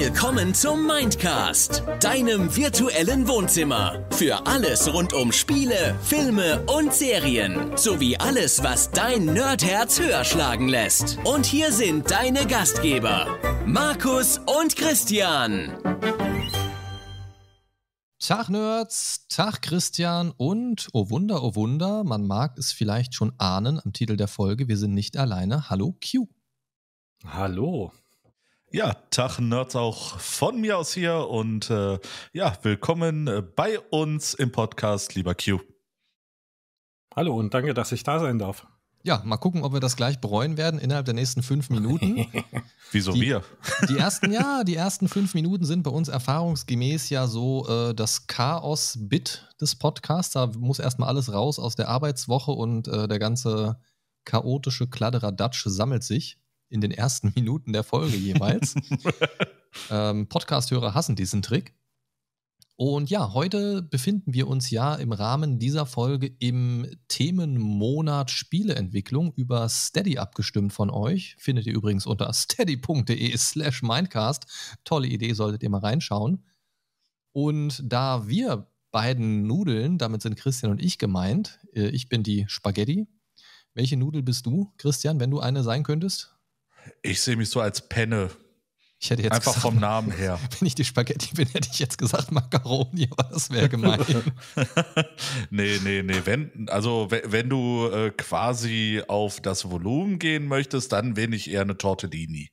Willkommen zum Mindcast, deinem virtuellen Wohnzimmer. Für alles rund um Spiele, Filme und Serien. Sowie alles, was dein Nerdherz höher schlagen lässt. Und hier sind deine Gastgeber, Markus und Christian. Tag Nerds, Tag Christian und, oh Wunder, oh Wunder, man mag es vielleicht schon ahnen am Titel der Folge, wir sind nicht alleine. Hallo Q. Hallo. Ja, Tag Nerds auch von mir aus hier und äh, ja, willkommen äh, bei uns im Podcast, lieber Q. Hallo und danke, dass ich da sein darf. Ja, mal gucken, ob wir das gleich bereuen werden innerhalb der nächsten fünf Minuten. Wieso die, wir? Die ersten, ja, die ersten fünf Minuten sind bei uns erfahrungsgemäß ja so äh, das Chaos-Bit des Podcasts. Da muss erstmal alles raus aus der Arbeitswoche und äh, der ganze chaotische Kladderadatsch sammelt sich in den ersten Minuten der Folge jeweils. ähm, Podcast-Hörer hassen diesen Trick. Und ja, heute befinden wir uns ja im Rahmen dieser Folge im Themenmonat Spieleentwicklung über Steady abgestimmt von euch. Findet ihr übrigens unter steady.de slash mindcast. Tolle Idee, solltet ihr mal reinschauen. Und da wir beiden Nudeln, damit sind Christian und ich gemeint, äh, ich bin die Spaghetti. Welche Nudel bist du, Christian, wenn du eine sein könntest? Ich sehe mich so als Penne. Ich hätte jetzt Einfach gesagt, vom Namen her. Wenn ich die Spaghetti bin, hätte ich jetzt gesagt Macaroni, aber das wäre gemein. nee, nee, nee. Wenn, also wenn du äh, quasi auf das Volumen gehen möchtest, dann bin ich eher eine Tortellini.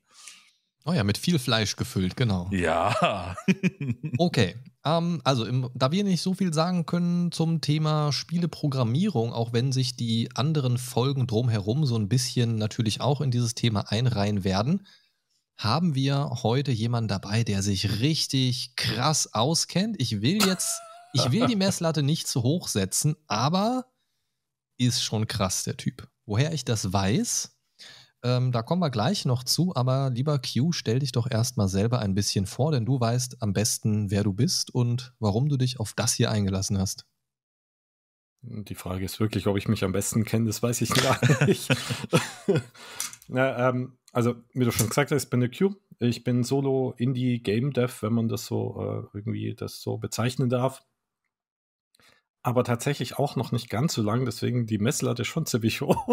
Oh ja, mit viel Fleisch gefüllt, genau. Ja. okay. Ähm, also, im, da wir nicht so viel sagen können zum Thema Spieleprogrammierung, auch wenn sich die anderen Folgen drumherum so ein bisschen natürlich auch in dieses Thema einreihen werden, haben wir heute jemanden dabei, der sich richtig krass auskennt. Ich will jetzt, ich will die Messlatte nicht zu hoch setzen, aber ist schon krass, der Typ. Woher ich das weiß, ähm, da kommen wir gleich noch zu, aber lieber Q, stell dich doch erstmal selber ein bisschen vor, denn du weißt am besten, wer du bist und warum du dich auf das hier eingelassen hast. Die Frage ist wirklich, ob ich mich am besten kenne, das weiß ich gar nicht. ja, ähm, also, wie du schon gesagt hast, ich bin der Q. Ich bin Solo Indie Game Dev, wenn man das so äh, irgendwie das so bezeichnen darf. Aber tatsächlich auch noch nicht ganz so lang, deswegen die Messlatte schon ziemlich hoch.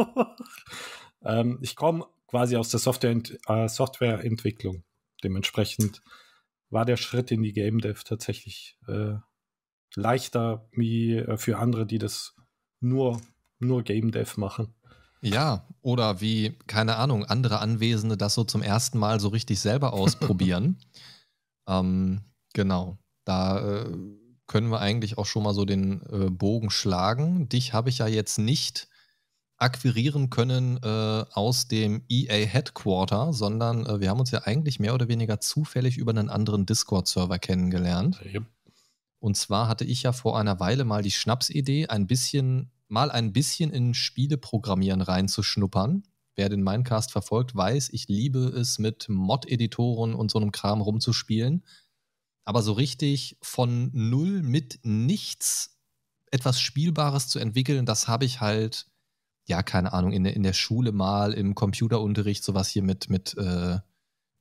Ähm, ich komme quasi aus der Software äh, Softwareentwicklung. Dementsprechend war der Schritt in die Game Dev tatsächlich äh, leichter wie äh, für andere, die das nur, nur Game Dev machen. Ja, oder wie, keine Ahnung, andere Anwesende das so zum ersten Mal so richtig selber ausprobieren. ähm, genau, da äh, können wir eigentlich auch schon mal so den äh, Bogen schlagen. Dich habe ich ja jetzt nicht akquirieren können äh, aus dem EA Headquarter, sondern äh, wir haben uns ja eigentlich mehr oder weniger zufällig über einen anderen Discord-Server kennengelernt. Yep. Und zwar hatte ich ja vor einer Weile mal die Schnapsidee, ein bisschen, mal ein bisschen in Spieleprogrammieren reinzuschnuppern. Wer den Minecast verfolgt, weiß, ich liebe es, mit Mod-Editoren und so einem Kram rumzuspielen. Aber so richtig von null mit nichts etwas Spielbares zu entwickeln, das habe ich halt ja, keine Ahnung, in der, in der Schule mal im Computerunterricht sowas hier mit, mit, äh,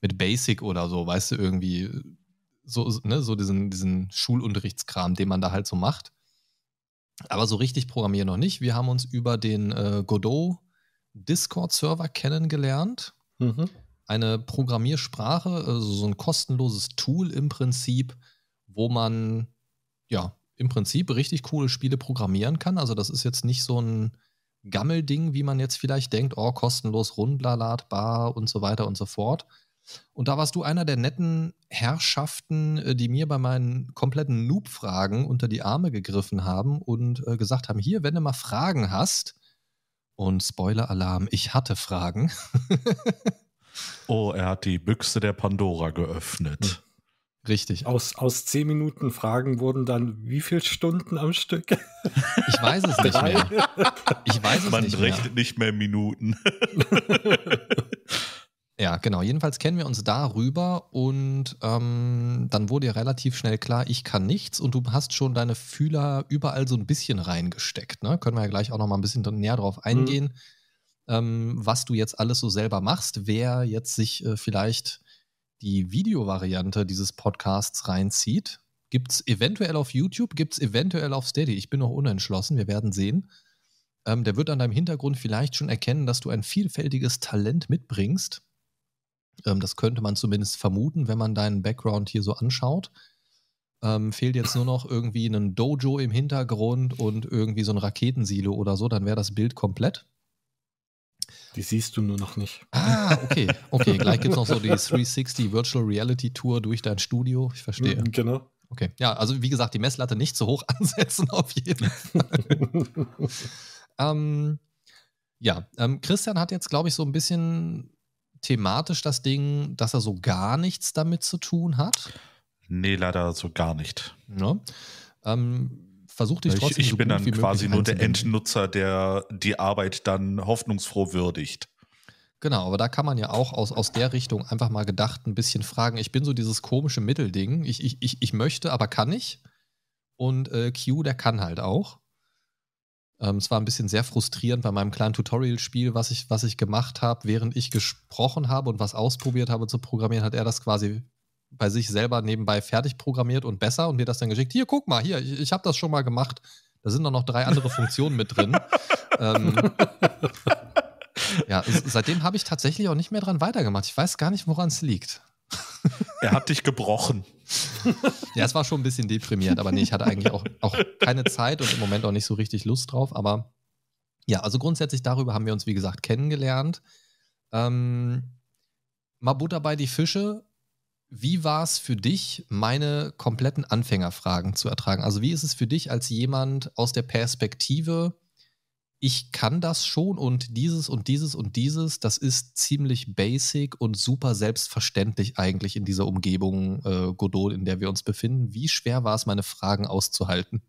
mit Basic oder so, weißt du, irgendwie so, ne, so diesen, diesen Schulunterrichtskram, den man da halt so macht. Aber so richtig programmieren noch nicht. Wir haben uns über den äh, Godot Discord-Server kennengelernt. Mhm. Eine Programmiersprache, also so ein kostenloses Tool im Prinzip, wo man ja im Prinzip richtig coole Spiele programmieren kann. Also das ist jetzt nicht so ein Gammelding, wie man jetzt vielleicht denkt, oh, kostenlos runterladbar und so weiter und so fort. Und da warst du einer der netten Herrschaften, äh, die mir bei meinen kompletten Noob-Fragen unter die Arme gegriffen haben und äh, gesagt haben: Hier, wenn du mal Fragen hast, und Spoiler-Alarm, ich hatte Fragen. oh, er hat die Büchse der Pandora geöffnet. Richtig. Aus, aus zehn Minuten Fragen wurden dann wie viele Stunden am Stück? Ich weiß es nicht mehr. Ich weiß es Man nicht rechnet mehr. nicht mehr Minuten. Ja, genau. Jedenfalls kennen wir uns darüber und ähm, dann wurde ja relativ schnell klar, ich kann nichts und du hast schon deine Fühler überall so ein bisschen reingesteckt. Ne? Können wir ja gleich auch noch mal ein bisschen näher drauf mhm. eingehen, mhm. ähm, was du jetzt alles so selber machst, wer jetzt sich äh, vielleicht die Videovariante dieses Podcasts reinzieht, gibt es eventuell auf YouTube, gibt es eventuell auf Steady. Ich bin noch unentschlossen, wir werden sehen. Ähm, der wird an deinem Hintergrund vielleicht schon erkennen, dass du ein vielfältiges Talent mitbringst. Ähm, das könnte man zumindest vermuten, wenn man deinen Background hier so anschaut. Ähm, fehlt jetzt nur noch irgendwie ein Dojo im Hintergrund und irgendwie so ein Raketensilo oder so, dann wäre das Bild komplett. Die siehst du nur noch nicht. Ah, okay. Okay, gleich gibt es noch so die 360 Virtual Reality Tour durch dein Studio. Ich verstehe. Mhm, Genau. Okay. Ja, also wie gesagt, die Messlatte nicht zu hoch ansetzen, auf jeden Fall. ähm, ja, ähm, Christian hat jetzt, glaube ich, so ein bisschen thematisch das Ding, dass er so gar nichts damit zu tun hat. Nee, leider so gar nicht. Ne? Ähm, versuch dich Ich, trotzdem ich so bin dann quasi nur der. Endnutzer, der die Arbeit dann hoffnungsfroh würdigt. Genau, aber da kann man ja auch aus, aus der Richtung einfach mal gedacht ein bisschen fragen. Ich bin so dieses komische Mittelding. Ich, ich, ich, ich möchte, aber kann nicht. Und äh, Q, der kann halt auch. Ähm, es war ein bisschen sehr frustrierend bei meinem kleinen Tutorial-Spiel, was ich, was ich gemacht habe, während ich gesprochen habe und was ausprobiert habe zu programmieren, hat er das quasi bei sich selber nebenbei fertig programmiert und besser und mir das dann geschickt. Hier, guck mal, hier, ich, ich habe das schon mal gemacht. Da sind doch noch drei andere Funktionen mit drin. ähm, ja, seitdem habe ich tatsächlich auch nicht mehr dran weitergemacht. Ich weiß gar nicht, woran es liegt. Er hat dich gebrochen. Ja, es war schon ein bisschen deprimierend, aber nee, ich hatte eigentlich auch, auch keine Zeit und im Moment auch nicht so richtig Lust drauf. Aber ja, also grundsätzlich darüber haben wir uns, wie gesagt, kennengelernt. Ähm, mal Butter bei die Fische. Wie war es für dich, meine kompletten Anfängerfragen zu ertragen? Also, wie ist es für dich als jemand aus der Perspektive, ich kann das schon und dieses und dieses und dieses, das ist ziemlich basic und super selbstverständlich eigentlich in dieser Umgebung äh, Godot, in der wir uns befinden. Wie schwer war es, meine Fragen auszuhalten?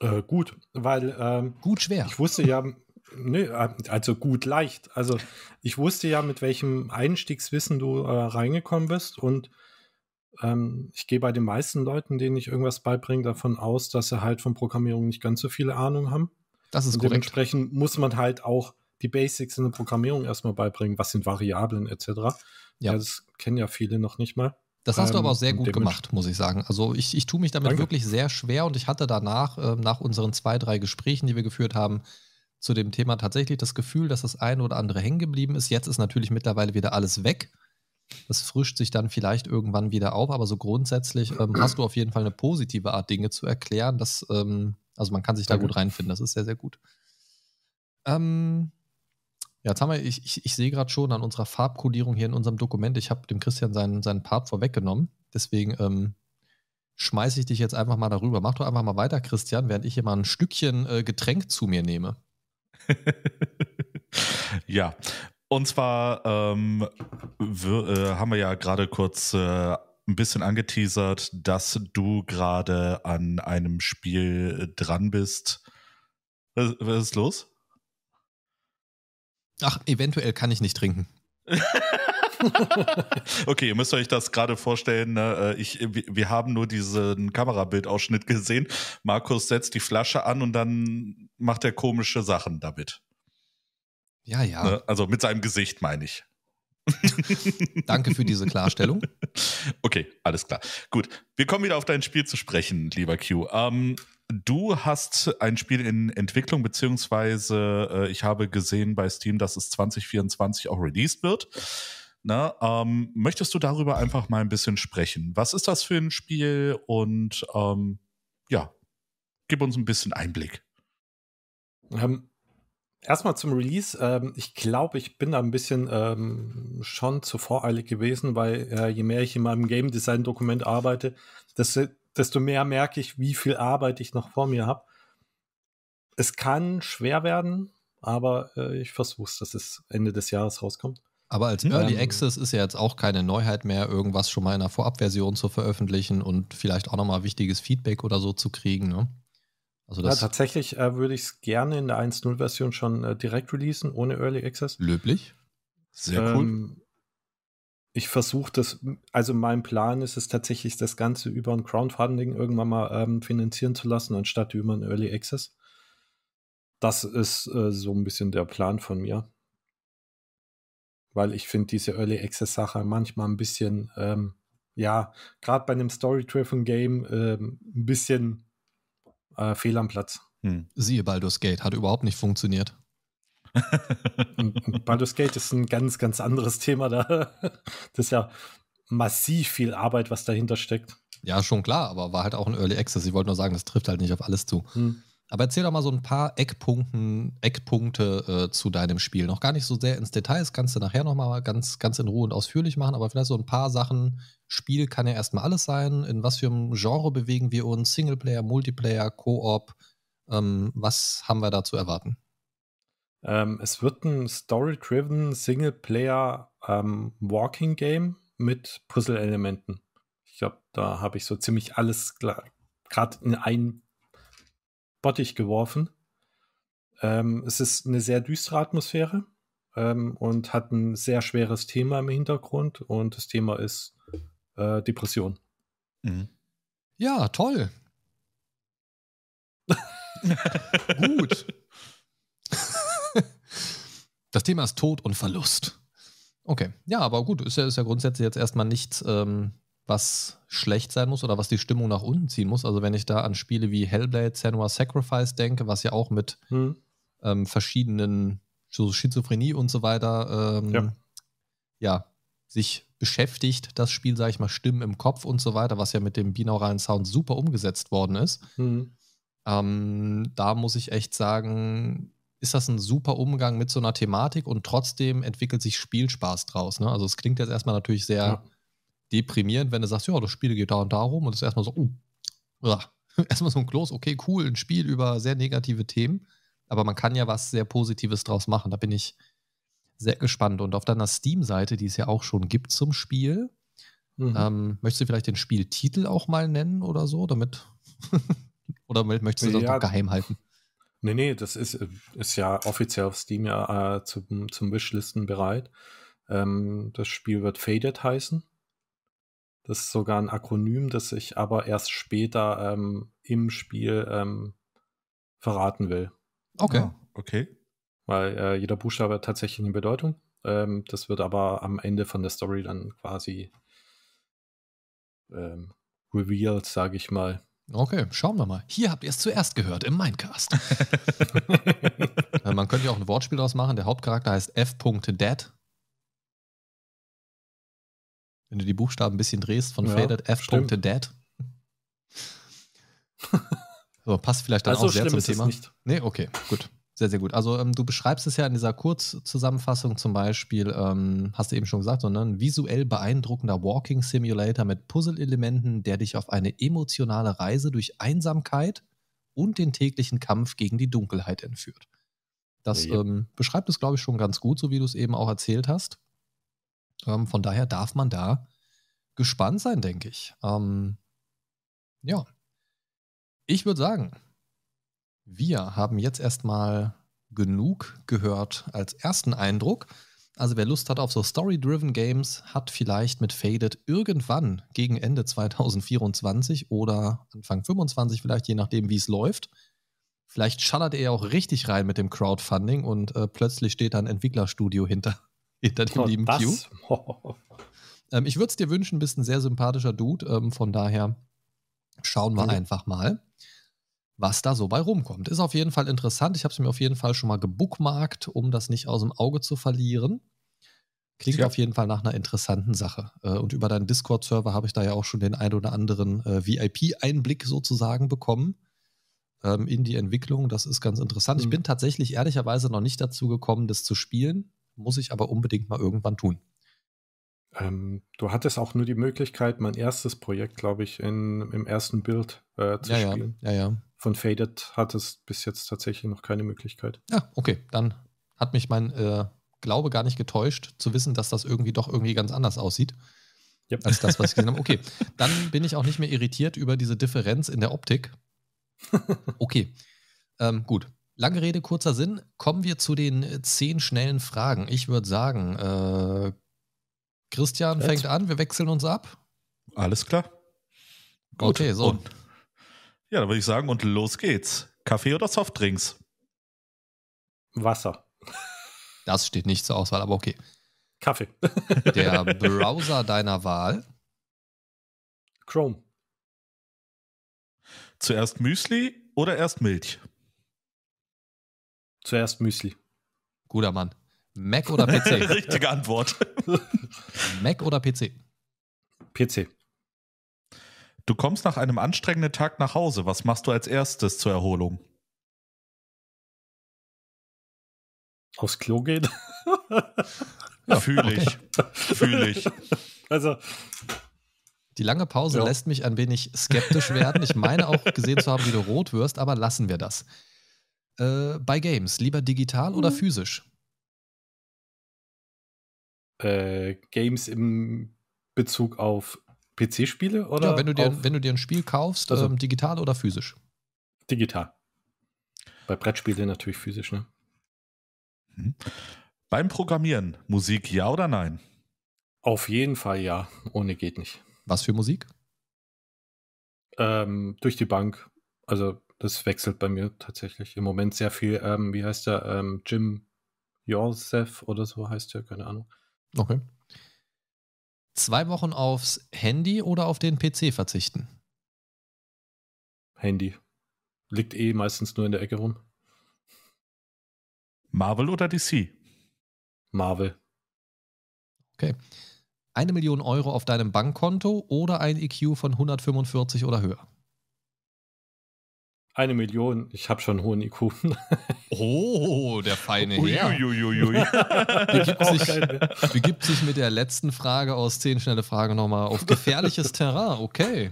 Äh, gut, weil ähm, Gut schwer. ich wusste ja, ne, also gut leicht. Also ich wusste ja, mit welchem Einstiegswissen du äh, reingekommen bist und ähm, ich gehe bei den meisten Leuten, denen ich irgendwas beibringe, davon aus, dass sie halt von Programmierung nicht ganz so viele Ahnung haben. Das ist Und korrekt. dementsprechend muss man halt auch die Basics in der Programmierung erstmal beibringen. Was sind Variablen etc. Ja, Ja. das kennen ja viele noch nicht mal. Das hast du Ähm, aber auch sehr und gut gemacht, muss ich sagen. Also ich, ich tue mich damit Danke. wirklich sehr schwer und ich hatte danach, ähm, nach unseren zwei, drei Gesprächen, die wir geführt haben, zu dem Thema tatsächlich das Gefühl, dass das eine oder andere hängen geblieben ist. Jetzt ist natürlich mittlerweile wieder alles weg. Das frischt sich dann vielleicht irgendwann wieder auf, aber so grundsätzlich ähm, hast du auf jeden Fall eine positive Art, Dinge zu erklären. Das, ähm, also man kann sich da gut reinfinden. Das ist sehr, sehr gut. Ähm, ja, jetzt haben wir, ich, ich, ich sehe gerade schon an unserer Farbkodierung hier in unserem Dokument, ich habe dem Christian seinen, seinen Part vorweggenommen. Deswegen ähm, schmeiße ich dich jetzt einfach mal darüber. Mach doch einfach mal weiter, Christian, während ich hier mal ein Stückchen äh, Getränk zu mir nehme. ja, und zwar ähm, wir, äh, haben wir ja gerade kurz äh, ein bisschen angeteasert, dass du gerade an einem Spiel dran bist. Was, was ist los? Ach, eventuell kann ich nicht trinken. Okay, ihr müsst euch das gerade vorstellen. Ne? äh, Ich, wir wir haben nur diesen Kamerabildausschnitt gesehen. Markus setzt die Flasche an und dann macht er komische Sachen damit. Ja, ja. Ne? Also mit seinem Gesicht meine ich. Danke für diese Klarstellung. Okay, alles klar. Gut, wir kommen wieder auf dein Spiel zu sprechen, lieber Q. Ähm, du hast ein Spiel in Entwicklung, beziehungsweise äh, ich habe gesehen bei Steam, dass es 2024 auch released wird. Na, ähm, möchtest du darüber einfach mal ein bisschen sprechen? Was ist das für ein Spiel? Und ähm, ja, gib uns ein bisschen Einblick. Ähm, Erstmal zum Release. Ähm, ich glaube, ich bin da ein bisschen ähm, schon zu voreilig gewesen, weil äh, je mehr ich in meinem Game Design Dokument arbeite, desto, desto mehr merke ich, wie viel Arbeit ich noch vor mir habe. Es kann schwer werden, aber äh, ich versuche es, dass es Ende des Jahres rauskommt. Aber als Hm. Early Ähm. Access ist ja jetzt auch keine Neuheit mehr, irgendwas schon mal in einer Vorabversion zu veröffentlichen und vielleicht auch nochmal wichtiges Feedback oder so zu kriegen. Ne? Also Ja, tatsächlich äh, würde ich es gerne in der 1.0-Version schon äh, direkt releasen, ohne Early Access. löblich. Sehr cool. Ähm, ich versuche das, also mein Plan ist es tatsächlich, das Ganze über ein Crowdfunding irgendwann mal ähm, finanzieren zu lassen, anstatt über ein Early Access. Das ist äh, so ein bisschen der Plan von mir. Weil ich finde diese Early Access Sache manchmal ein bisschen, ähm, ja, gerade bei einem Story-Driven Game ähm, ein bisschen äh, fehl am Platz. Hm. Siehe Baldur's Gate, hat überhaupt nicht funktioniert. Baldur's Gate ist ein ganz, ganz anderes Thema da. Das ist ja massiv viel Arbeit, was dahinter steckt. Ja, schon klar, aber war halt auch ein Early Access. Ich wollte nur sagen, das trifft halt nicht auf alles zu. Hm. Aber erzähl doch mal so ein paar Eckpunkten, Eckpunkte äh, zu deinem Spiel. Noch gar nicht so sehr ins Detail, das kannst du nachher nochmal ganz, ganz in Ruhe und ausführlich machen, aber vielleicht so ein paar Sachen. Spiel kann ja erstmal alles sein. In was für einem Genre bewegen wir uns? Singleplayer, Multiplayer, Koop? Ähm, was haben wir da zu erwarten? Ähm, es wird ein Story-driven Singleplayer ähm, Walking Game mit Puzzle-Elementen. Ich glaube, da habe ich so ziemlich alles gerade in einen Bottich geworfen. Ähm, es ist eine sehr düstere Atmosphäre ähm, und hat ein sehr schweres Thema im Hintergrund und das Thema ist äh, Depression. Mhm. Ja, toll. Gut. das Thema ist Tod und Verlust. Okay, ja, aber gut, ist ja, ist ja grundsätzlich jetzt erstmal nichts, ähm, was schlecht sein muss oder was die Stimmung nach unten ziehen muss. Also wenn ich da an Spiele wie Hellblade, Senua Sacrifice denke, was ja auch mit hm. ähm, verschiedenen so Schizophrenie und so weiter ähm, ja. ja. sich beschäftigt, das Spiel, sage ich mal, Stimmen im Kopf und so weiter, was ja mit dem binauralen Sound super umgesetzt worden ist. Hm. Ähm, da muss ich echt sagen, ist das ein super Umgang mit so einer Thematik und trotzdem entwickelt sich Spielspaß draus. Ne? Also es klingt jetzt erstmal natürlich sehr ja. Deprimierend, wenn du sagst, ja, das Spiel geht da und darum und es ist erstmal so, uh, uh, erstmal so ein Kloß, okay, cool, ein Spiel über sehr negative Themen, aber man kann ja was sehr Positives draus machen. Da bin ich sehr gespannt. Und auf deiner Steam-Seite, die es ja auch schon gibt zum Spiel, mhm. ähm, möchtest du vielleicht den Spieltitel auch mal nennen oder so, damit oder möchtest du das ja, noch geheim halten? Nee, nee, das ist, äh, ist ja offiziell auf Steam ja äh, zum, zum Wishlisten bereit. Ähm, das Spiel wird Faded heißen. Das ist sogar ein Akronym, das ich aber erst später ähm, im Spiel ähm, verraten will. Okay. Ah, okay. Weil äh, jeder Buchstabe hat tatsächlich eine Bedeutung. Ähm, das wird aber am Ende von der Story dann quasi ähm, revealed, sage ich mal. Okay, schauen wir mal. Hier habt ihr es zuerst gehört im Mindcast. Man könnte ja auch ein Wortspiel daraus machen. Der Hauptcharakter heißt F.Dead. Wenn du die Buchstaben ein bisschen drehst von ja, Faded F.Dead. so, passt vielleicht dann also auch sehr zum Thema. Nicht. Nee, okay, gut. Sehr, sehr gut. Also ähm, du beschreibst es ja in dieser Kurzzusammenfassung zum Beispiel, ähm, hast du eben schon gesagt, sondern ein visuell beeindruckender Walking Simulator mit Puzzle-Elementen, der dich auf eine emotionale Reise durch Einsamkeit und den täglichen Kampf gegen die Dunkelheit entführt. Das ja. ähm, beschreibt es, glaube ich, schon ganz gut, so wie du es eben auch erzählt hast. Ähm, von daher darf man da gespannt sein, denke ich. Ähm, ja. Ich würde sagen, wir haben jetzt erstmal genug gehört als ersten Eindruck. Also wer Lust hat auf so Story-Driven Games, hat vielleicht mit Faded irgendwann gegen Ende 2024 oder Anfang 25 vielleicht, je nachdem wie es läuft. Vielleicht schallert er auch richtig rein mit dem Crowdfunding und äh, plötzlich steht da ein Entwicklerstudio hinter, hinter dem oh, lieben Q. ähm, ich würde es dir wünschen, bist ein sehr sympathischer Dude. Ähm, von daher schauen wir ja. einfach mal was da so bei rumkommt. Ist auf jeden Fall interessant. Ich habe es mir auf jeden Fall schon mal gebookmarkt, um das nicht aus dem Auge zu verlieren. Klingt ja. auf jeden Fall nach einer interessanten Sache. Äh, und über deinen Discord-Server habe ich da ja auch schon den ein oder anderen äh, VIP-Einblick sozusagen bekommen ähm, in die Entwicklung. Das ist ganz interessant. Mhm. Ich bin tatsächlich ehrlicherweise noch nicht dazu gekommen, das zu spielen. Muss ich aber unbedingt mal irgendwann tun. Ähm, du hattest auch nur die Möglichkeit, mein erstes Projekt, glaube ich, in, im ersten Bild äh, zu ja, spielen. Ja, ja, ja. Von Faded hat es bis jetzt tatsächlich noch keine Möglichkeit. Ja, okay. Dann hat mich mein äh, Glaube gar nicht getäuscht, zu wissen, dass das irgendwie doch irgendwie ganz anders aussieht. Yep. Als das, was ich gesehen habe. Okay, dann bin ich auch nicht mehr irritiert über diese Differenz in der Optik. Okay, ähm, gut. Lange Rede, kurzer Sinn. Kommen wir zu den zehn schnellen Fragen. Ich würde sagen, äh, Christian Jetzt. fängt an, wir wechseln uns ab. Alles klar. Gut. Okay, so. Und ja, dann würde ich sagen, und los geht's. Kaffee oder Softdrinks? Wasser. Das steht nicht zur Auswahl, aber okay. Kaffee. Der Browser deiner Wahl. Chrome. Zuerst Müsli oder erst Milch? Zuerst Müsli. Guter Mann. Mac oder PC? Richtige Antwort. Mac oder PC? PC. Du kommst nach einem anstrengenden Tag nach Hause. Was machst du als erstes zur Erholung? Aufs Klo gehen. Ja, Fühle ich. Fühle ich. Also, Die lange Pause Ja. lässt mich ein wenig skeptisch werden. Ich meine auch gesehen zu haben, wie du rot wirst, aber lassen wir das. Äh, bei Games, lieber digital oder Mhm. physisch? äh, Games im Bezug auf PC-Spiele oder Ja, wenn du, dir, wenn du dir ein Spiel kaufst, Also- ähm, digital oder physisch? digital? Bei Brettspielen natürlich physisch, ne? Beim Programmieren, Musik ja oder nein? Auf jeden Fall ja. Ohne geht nicht. Was für Musik? Ähm, durch die Bank. Also, das wechselt bei mir tatsächlich. Im Moment sehr viel, ähm, wie heißt der? Ähm, Jim Joseph oder so heißt der, keine Ahnung. Okay. Zwei Wochen aufs Handy oder auf den PC verzichten? Handy. Liegt eh meistens nur in der Ecke rum. Marvel oder DC? Marvel. Eine Million Euro auf deinem Bankkonto oder ein EQ von 145 oder höher? Eine Million. Ich habe schon einen hohen IQ. Oh, der feine Herr. Begibt sich, begibt sich mit der letzten Frage aus 10 schnelle Fragen nochmal auf gefährliches Terrain. Okay.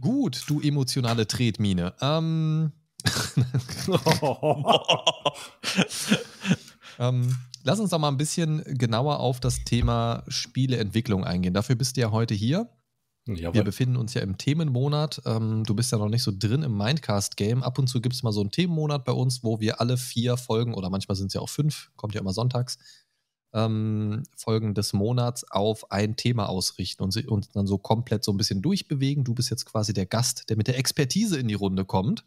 Gut, du emotionale Tretmine. Ähm, ähm, lass uns doch mal ein bisschen genauer auf das Thema Spieleentwicklung eingehen. Dafür bist du ja heute hier. Wir Jawohl. befinden uns ja im Themenmonat. Ähm, du bist ja noch nicht so drin im Mindcast-Game. Ab und zu gibt es mal so einen Themenmonat bei uns, wo wir alle vier Folgen, oder manchmal sind es ja auch fünf, kommt ja immer sonntags, ähm, Folgen des Monats auf ein Thema ausrichten und uns dann so komplett so ein bisschen durchbewegen. Du bist jetzt quasi der Gast, der mit der Expertise in die Runde kommt.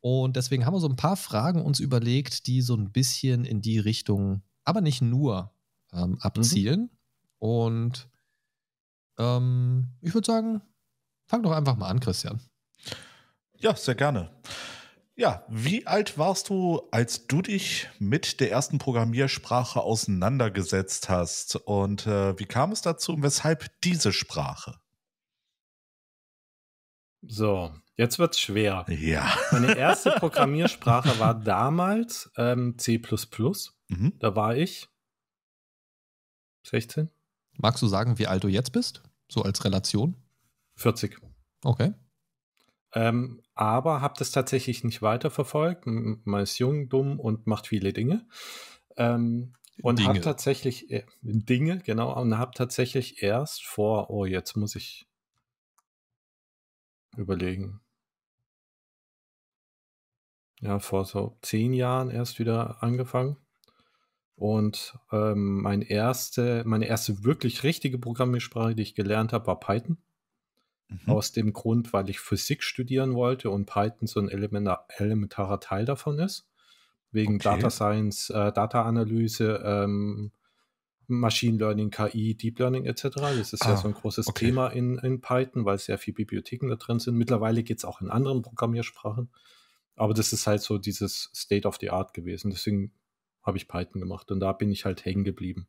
Und deswegen haben wir so ein paar Fragen uns überlegt, die so ein bisschen in die Richtung, aber nicht nur, ähm, abzielen. Und ähm, ich würde sagen, fang doch einfach mal an, Christian. Ja, sehr gerne. Ja, wie alt warst du, als du dich mit der ersten Programmiersprache auseinandergesetzt hast? Und äh, wie kam es dazu und weshalb diese Sprache? So, jetzt wird's schwer. Ja. Meine erste Programmiersprache war damals ähm, C. Mhm. Da war ich 16, Magst du sagen, wie alt du jetzt bist? So als Relation? 40. Okay. Ähm, aber habe das tatsächlich nicht weiterverfolgt. Man ist jung, dumm und macht viele Dinge. Ähm, und habe tatsächlich äh, Dinge, genau, und habe tatsächlich erst vor, oh, jetzt muss ich überlegen. Ja, vor so zehn Jahren erst wieder angefangen. Und ähm, mein erste, meine erste wirklich richtige Programmiersprache, die ich gelernt habe, war Python. Mhm. Aus dem Grund, weil ich Physik studieren wollte und Python so ein elementa- elementarer Teil davon ist. Wegen Okay. Data Science, äh, Data Analyse, ähm, Machine Learning, KI, Deep Learning etc. Das ist ja Ah, so ein großes okay. Thema in, in Python, weil sehr viele Bibliotheken da drin sind. Mittlerweile geht es auch in anderen Programmiersprachen. Aber das ist halt so dieses State of the Art gewesen. Deswegen habe ich Python gemacht und da bin ich halt hängen geblieben.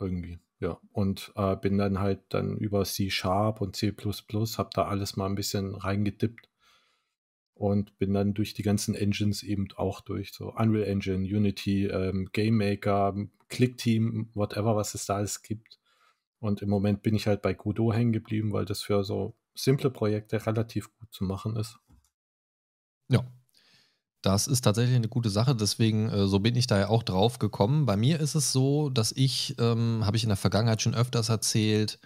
Irgendwie, ja. Und äh, bin dann halt dann über C Sharp und C habe da alles mal ein bisschen reingedippt und bin dann durch die ganzen Engines eben auch durch. So Unreal Engine, Unity, ähm, Game Maker, ClickTeam, whatever, was es da alles gibt. Und im Moment bin ich halt bei Godot hängen geblieben, weil das für so simple Projekte relativ gut zu machen ist. Das ist tatsächlich eine gute Sache, deswegen äh, so bin ich da ja auch drauf gekommen. Bei mir ist es so, dass ich, ähm, habe ich in der Vergangenheit schon öfters erzählt,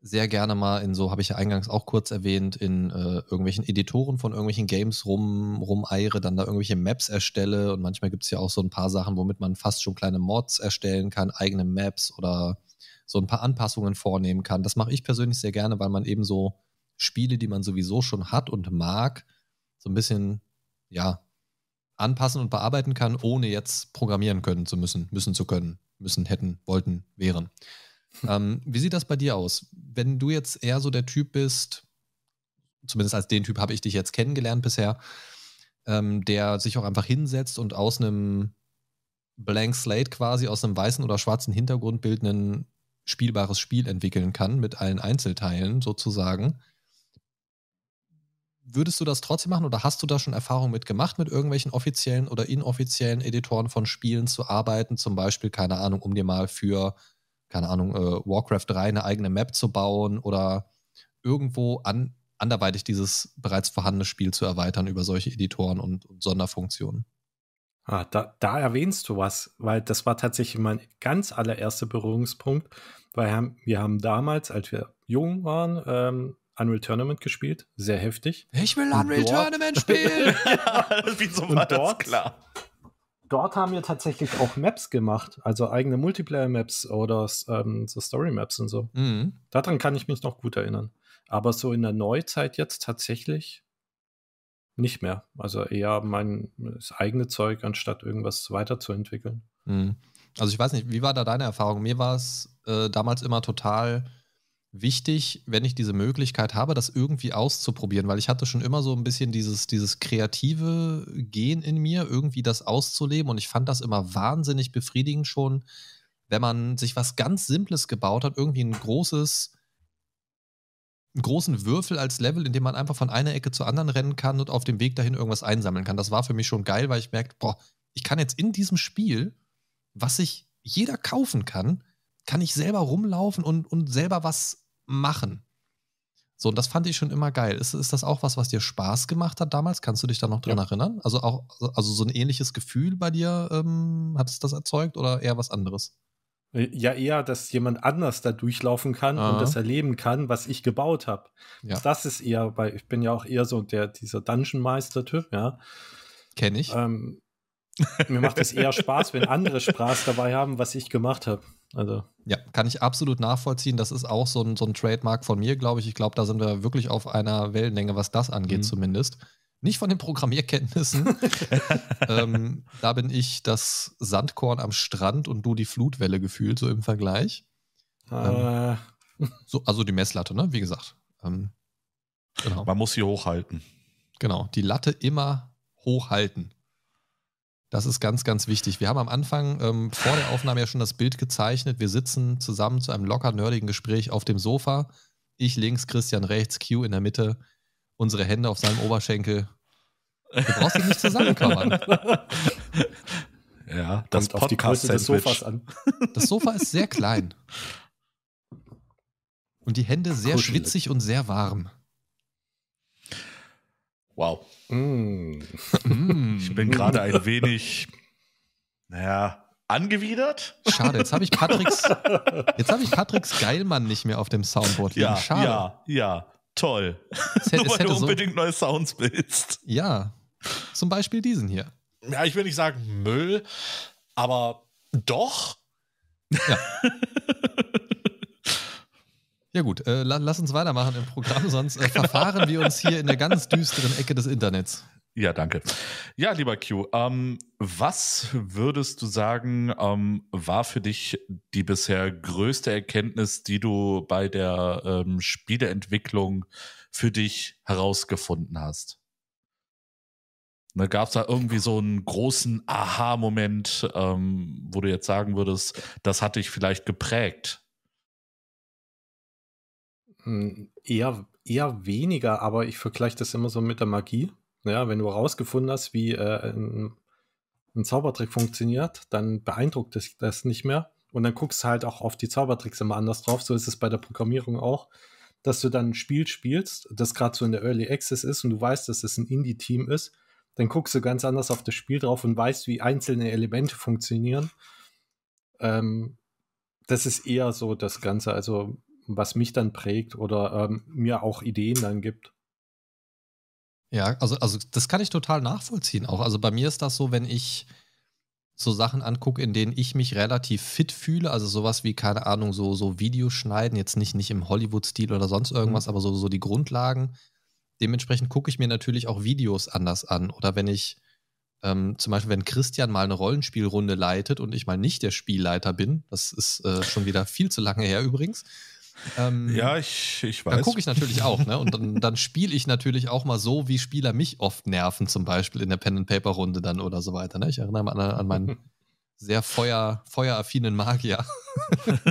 sehr gerne mal in so, habe ich ja eingangs auch kurz erwähnt, in äh, irgendwelchen Editoren von irgendwelchen Games rum, rumeire, dann da irgendwelche Maps erstelle und manchmal gibt es ja auch so ein paar Sachen, womit man fast schon kleine Mods erstellen kann, eigene Maps oder so ein paar Anpassungen vornehmen kann. Das mache ich persönlich sehr gerne, weil man eben so Spiele, die man sowieso schon hat und mag, so ein bisschen, ja, anpassen und bearbeiten kann, ohne jetzt programmieren können zu müssen, müssen zu können, müssen, hätten, wollten, wären. ähm, wie sieht das bei dir aus? Wenn du jetzt eher so der Typ bist, zumindest als den Typ habe ich dich jetzt kennengelernt bisher, ähm, der sich auch einfach hinsetzt und aus einem Blank Slate quasi, aus einem weißen oder schwarzen Hintergrundbild ein spielbares Spiel entwickeln kann mit allen Einzelteilen sozusagen. Würdest du das trotzdem machen oder hast du da schon Erfahrung mit gemacht, mit irgendwelchen offiziellen oder inoffiziellen Editoren von Spielen zu arbeiten? Zum Beispiel, keine Ahnung, um dir mal für, keine Ahnung, äh, Warcraft 3 eine eigene Map zu bauen oder irgendwo an, anderweitig dieses bereits vorhandene Spiel zu erweitern über solche Editoren und, und Sonderfunktionen? Ah, da, da, erwähnst du was, weil das war tatsächlich mein ganz allererster Berührungspunkt, weil wir haben damals, als wir jung waren, ähm, Unreal Tournament gespielt, sehr heftig. Ich will Unreal dort, Tournament spielen! ja, wieso war dort, das klar? Dort haben wir tatsächlich auch Maps gemacht, also eigene Multiplayer-Maps oder ähm, so Story-Maps und so. Mhm. Daran kann ich mich noch gut erinnern. Aber so in der Neuzeit jetzt tatsächlich nicht mehr. Also eher mein das eigene Zeug, anstatt irgendwas weiterzuentwickeln. Mhm. Also ich weiß nicht, wie war da deine Erfahrung? Mir war es äh, damals immer total wichtig, wenn ich diese Möglichkeit habe, das irgendwie auszuprobieren, weil ich hatte schon immer so ein bisschen dieses, dieses kreative Gen in mir, irgendwie das auszuleben und ich fand das immer wahnsinnig befriedigend schon, wenn man sich was ganz Simples gebaut hat, irgendwie ein großes einen großen Würfel als Level, in dem man einfach von einer Ecke zur anderen rennen kann und auf dem Weg dahin irgendwas einsammeln kann. Das war für mich schon geil, weil ich merkte, boah, ich kann jetzt in diesem Spiel, was sich jeder kaufen kann, kann ich selber rumlaufen und, und selber was machen. So, und das fand ich schon immer geil. Ist, ist das auch was, was dir Spaß gemacht hat damals? Kannst du dich da noch dran ja. erinnern? Also auch, also so ein ähnliches Gefühl bei dir ähm, hat es das erzeugt oder eher was anderes? Ja, eher, dass jemand anders da durchlaufen kann Aha. und das erleben kann, was ich gebaut habe. Ja. Das ist eher, weil ich bin ja auch eher so der, dieser Dungeon-Meister-Typ, ja. Kenne ich. Ähm, mir macht es eher Spaß, wenn andere Spaß dabei haben, was ich gemacht habe. Also. Ja, kann ich absolut nachvollziehen. Das ist auch so ein, so ein Trademark von mir, glaube ich. Ich glaube, da sind wir wirklich auf einer Wellenlänge, was das angeht, mhm. zumindest. Nicht von den Programmierkenntnissen. ähm, da bin ich das Sandkorn am Strand und du die Flutwelle gefühlt, so im Vergleich. Äh. Ähm, so, also die Messlatte, ne? Wie gesagt. Ähm, genau. Man muss sie hochhalten. Genau, die Latte immer hochhalten. Das ist ganz, ganz wichtig. Wir haben am Anfang ähm, vor der Aufnahme ja schon das Bild gezeichnet. Wir sitzen zusammen zu einem locker nerdigen Gespräch auf dem Sofa. Ich links, Christian rechts, Q in der Mitte unsere Hände auf seinem Oberschenkel. Du brauchst dich nicht zusammenkommen. ja, das Kommt auf die Größe des Sofas an. Das Sofa ist sehr klein. Und die Hände sehr Kuschelig. schwitzig und sehr warm. Wow. Mm. mm. Ich bin gerade ein wenig, naja, angewidert. Schade, jetzt habe ich Patricks, jetzt habe ich Patricks Geilmann nicht mehr auf dem Soundboard liegen. Ja, Schade. ja, ja. Toll. Es Nur weil du unbedingt so, neue Sounds willst. Ja. Zum Beispiel diesen hier. Ja, ich will nicht sagen Müll, aber doch. Ja. ja gut, äh, lass uns weitermachen im Programm, sonst äh, genau. verfahren wir uns hier in der ganz düsteren Ecke des Internets. Ja, danke. Ja, lieber Q, ähm, was würdest du sagen, ähm, war für dich die bisher größte Erkenntnis, die du bei der ähm, Spieleentwicklung für dich herausgefunden hast? Ne, Gab es da irgendwie so einen großen Aha-Moment, ähm, wo du jetzt sagen würdest, das hat dich vielleicht geprägt? Hm, eher, eher weniger, aber ich vergleiche das immer so mit der Magie. Ja, wenn du herausgefunden hast, wie äh, ein, ein, Zaubertrick funktioniert, dann beeindruckt dich das nicht mehr. Und dann guckst du halt auch auf die Zaubertricks immer anders drauf. So ist es bei der Programmierung auch, dass du dann ein Spiel spielst, das gerade so in der Early Access ist und du weißt, dass es ein Indie-Team ist. Dann guckst du ganz anders auf das Spiel drauf und weißt, wie einzelne Elemente funktionieren. Ähm, das ist eher so das Ganze, also was mich dann prägt oder ähm, mir auch Ideen dann gibt. Ja, also, also das kann ich total nachvollziehen auch. Also bei mir ist das so, wenn ich so Sachen angucke, in denen ich mich relativ fit fühle, also sowas wie, keine Ahnung, so, so Videos schneiden, jetzt nicht, nicht im Hollywood-Stil oder sonst irgendwas, mhm. aber so, so die Grundlagen. Dementsprechend gucke ich mir natürlich auch Videos anders an. Oder wenn ich Ähm, zum Beispiel, wenn Christian mal eine Rollenspielrunde leitet und ich mal nicht der Spielleiter bin, das ist äh, schon wieder viel zu lange her übrigens. Ähm, ja, ich, ich weiß. Dann gucke ich natürlich auch, ne? Und dann, dann spiele ich natürlich auch mal so, wie Spieler mich oft nerven, zum Beispiel in der Pen-and-Paper-Runde dann oder so weiter. Ne? Ich erinnere mich an, an meinen sehr feuer, feueraffinen Magier.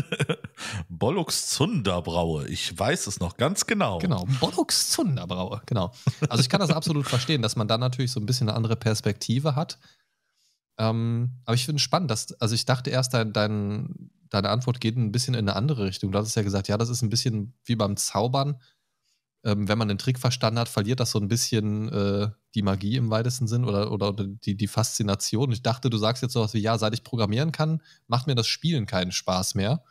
Bollux Zunderbraue, ich weiß es noch ganz genau. Genau, Bollux Zunderbraue, genau. Also ich kann das absolut verstehen, dass man dann natürlich so ein bisschen eine andere Perspektive hat. Ähm, aber ich finde es spannend, dass, also ich dachte erst, dein, dein, deine Antwort geht ein bisschen in eine andere Richtung. Du hattest ja gesagt, ja, das ist ein bisschen wie beim Zaubern. Ähm, wenn man den Trick verstanden hat, verliert das so ein bisschen äh, die Magie im weitesten Sinn oder, oder, oder die, die Faszination. Ich dachte, du sagst jetzt sowas wie, ja, seit ich programmieren kann, macht mir das Spielen keinen Spaß mehr.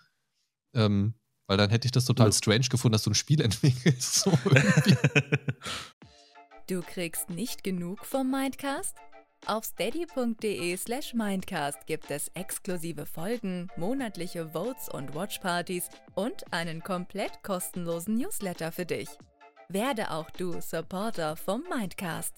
Ähm, weil dann hätte ich das total strange gefunden, dass du ein Spiel entwickelst. So du kriegst nicht genug vom Mindcast? Auf steady.de slash Mindcast gibt es exklusive Folgen, monatliche Votes und Watchpartys und einen komplett kostenlosen Newsletter für dich. Werde auch du Supporter vom Mindcast.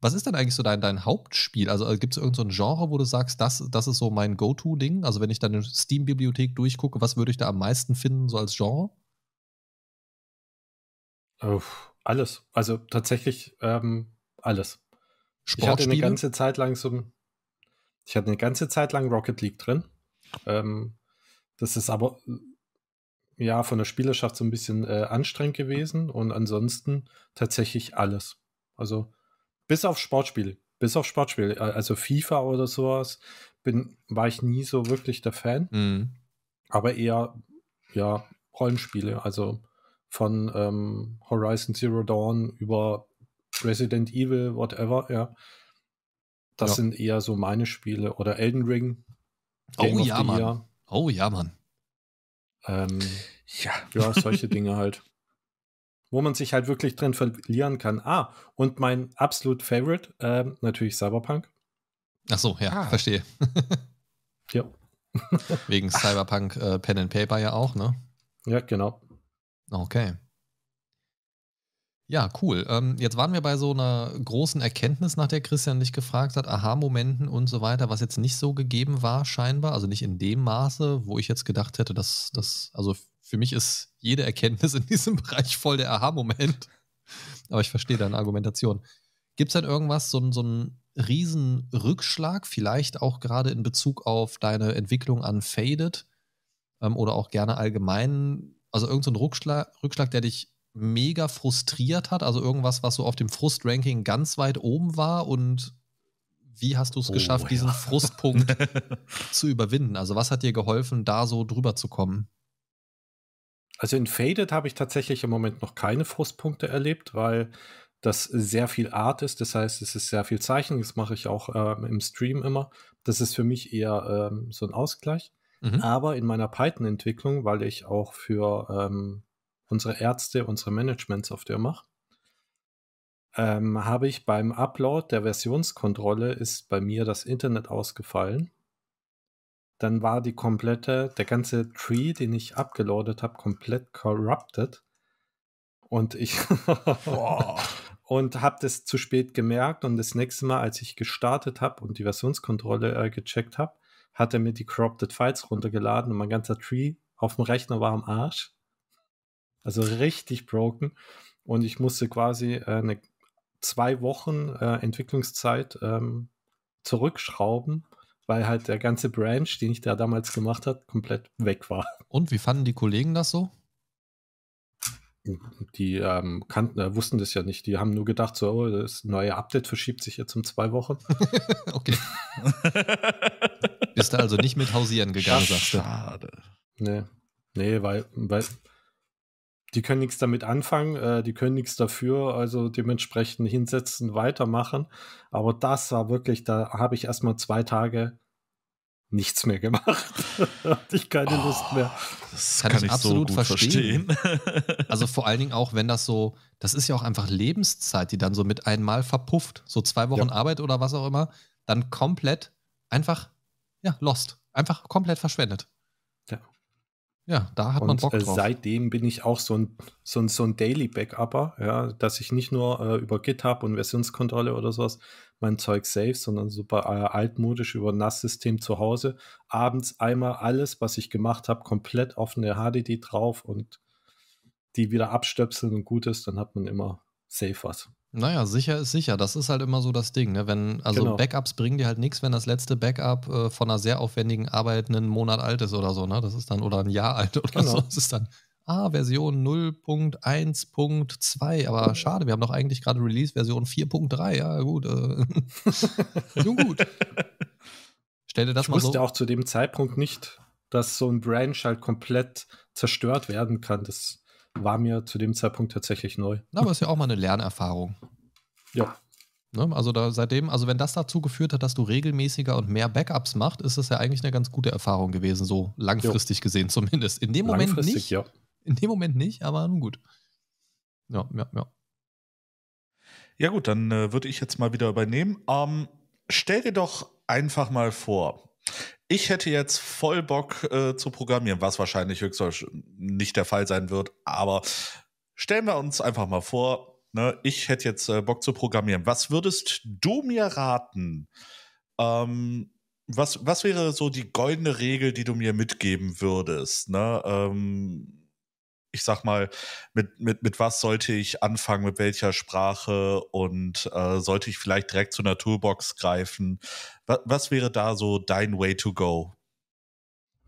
Was ist denn eigentlich so dein, dein Hauptspiel? Also gibt es irgendein so Genre, wo du sagst, das, das ist so mein Go-To-Ding? Also wenn ich deine Steam-Bibliothek durchgucke, was würde ich da am meisten finden, so als Genre? Uff, alles. Also tatsächlich ähm, alles. Ich hatte eine ganze Zeit lang so ich hatte eine ganze Zeit lang Rocket League drin. Ähm, das ist aber ja von der Spielerschaft so ein bisschen äh, anstrengend gewesen und ansonsten tatsächlich alles. Also bis auf Sportspiele. Bis auf Sportspiele. Also FIFA oder sowas bin, war ich nie so wirklich der Fan. Mhm. Aber eher, ja, Rollenspiele. Also von ähm, Horizon Zero Dawn über Resident Evil, whatever, ja. Das ja. sind eher so meine Spiele. Oder Elden Ring. Game oh ja, Mann. Year. Oh ja, Mann. Ähm, ja. ja, solche Dinge halt. Wo man sich halt wirklich drin verlieren kann. Ah, und mein absolut Favorite, ähm, natürlich Cyberpunk. Ach so, ja, ah. verstehe. ja. Wegen Cyberpunk äh, Pen and Paper ja auch, ne? Ja, genau. Okay. Ja, cool. Ähm, jetzt waren wir bei so einer großen Erkenntnis, nach der Christian dich gefragt hat, Aha-Momenten und so weiter, was jetzt nicht so gegeben war, scheinbar. Also nicht in dem Maße, wo ich jetzt gedacht hätte, dass das, also für mich ist jede Erkenntnis in diesem Bereich voll der Aha-Moment. Aber ich verstehe deine Argumentation. Gibt es denn irgendwas, so, so einen riesen Rückschlag, vielleicht auch gerade in Bezug auf deine Entwicklung an Faded ähm, oder auch gerne allgemein also irgendein so Rückschlag, Rückschlag, der dich mega frustriert hat? Also irgendwas, was so auf dem Frustranking ganz weit oben war und wie hast du es oh, geschafft, ja. diesen Frustpunkt zu überwinden? Also was hat dir geholfen, da so drüber zu kommen? Also in Faded habe ich tatsächlich im Moment noch keine Frustpunkte erlebt, weil das sehr viel Art ist. Das heißt, es ist sehr viel Zeichen. Das mache ich auch ähm, im Stream immer. Das ist für mich eher ähm, so ein Ausgleich. Mhm. Aber in meiner Python-Entwicklung, weil ich auch für ähm, unsere Ärzte, unsere Management-Software mache, ähm, habe ich beim Upload der Versionskontrolle ist bei mir das Internet ausgefallen. Dann war die komplette, der ganze Tree, den ich abgeloadet habe, komplett corrupted. Und ich und habe das zu spät gemerkt. Und das nächste Mal, als ich gestartet habe und die Versionskontrolle äh, gecheckt habe, hat er mir die Corrupted Files runtergeladen und mein ganzer Tree auf dem Rechner war am Arsch. Also richtig broken. Und ich musste quasi äh, eine zwei Wochen äh, Entwicklungszeit ähm, zurückschrauben, weil halt der ganze Branch, den ich da damals gemacht habe, komplett weg war. Und wie fanden die Kollegen das so? Die ähm, kannten, äh, wussten das ja nicht. Die haben nur gedacht, so, oh, das neue Update verschiebt sich jetzt um zwei Wochen. okay. Bist du also nicht mit hausieren gegangen, sagst du? Schade. Nee. Nee, weil, weil die können nichts damit anfangen, äh, die können nichts dafür, also dementsprechend hinsetzen, weitermachen. Aber das war wirklich, da habe ich erstmal zwei Tage nichts mehr gemacht. Hatte ich keine oh, Lust mehr. Das kann, kann ich absolut so verstehen. verstehen. also vor allen Dingen auch, wenn das so, das ist ja auch einfach Lebenszeit, die dann so mit einmal verpufft. So zwei Wochen ja. Arbeit oder was auch immer, dann komplett einfach, ja, lost. Einfach komplett verschwendet. Ja. Da hat man Und Bock äh, drauf. seitdem bin ich auch so ein, so ein, so ein Daily Backupper, ja, dass ich nicht nur äh, über GitHub und Versionskontrolle oder sowas mein Zeug save, sondern super äh, altmodisch über NAS-System zu Hause. Abends einmal alles, was ich gemacht habe, komplett auf eine HDD drauf und die wieder abstöpseln und gut ist, dann hat man immer safe was. Naja, sicher ist sicher. Das ist halt immer so das Ding. Ne? Wenn, also Genau. Backups bringen dir halt nichts, wenn das letzte Backup äh, von einer sehr aufwendigen Arbeit einen Monat alt ist oder so. Ne? Das ist dann, oder ein Jahr alt oder Genau. so. Das ist dann, ah, Version 0.1.2. Aber schade, wir haben doch eigentlich gerade Release Version 4.3. Ja, gut. Äh, nun gut. Stell dir das ich mal wusste so. auch zu dem Zeitpunkt nicht, dass so ein Branch halt komplett zerstört werden kann. Das war mir zu dem Zeitpunkt tatsächlich neu. Na, aber ist ja auch mal eine Lernerfahrung. Ja, Ne? Also da seitdem, also wenn das dazu geführt hat, dass du regelmäßiger und mehr Backups machst, ist das ja eigentlich eine ganz gute Erfahrung gewesen, so langfristig gesehen zumindest. In dem Moment langfristig, nicht. ja. In dem Moment nicht, aber nun gut. Ja, ja, ja. Ja gut, dann äh, würde ich jetzt mal wieder übernehmen. Ähm, stell dir doch einfach mal vor, ich hätte jetzt voll Bock äh, zu programmieren, was wahrscheinlich höchstwahrscheinlich nicht der Fall sein wird, aber stellen wir uns einfach mal vor, ne, ich hätte jetzt äh, Bock zu programmieren. Was würdest du mir raten? Ähm, was, was wäre so die goldene Regel, die du mir mitgeben würdest? Ne? Ähm, ich sag mal, mit, mit, mit was sollte ich anfangen, mit welcher Sprache und äh, sollte ich vielleicht direkt zu einer Toolbox greifen? Was, was wäre da so dein Way to go?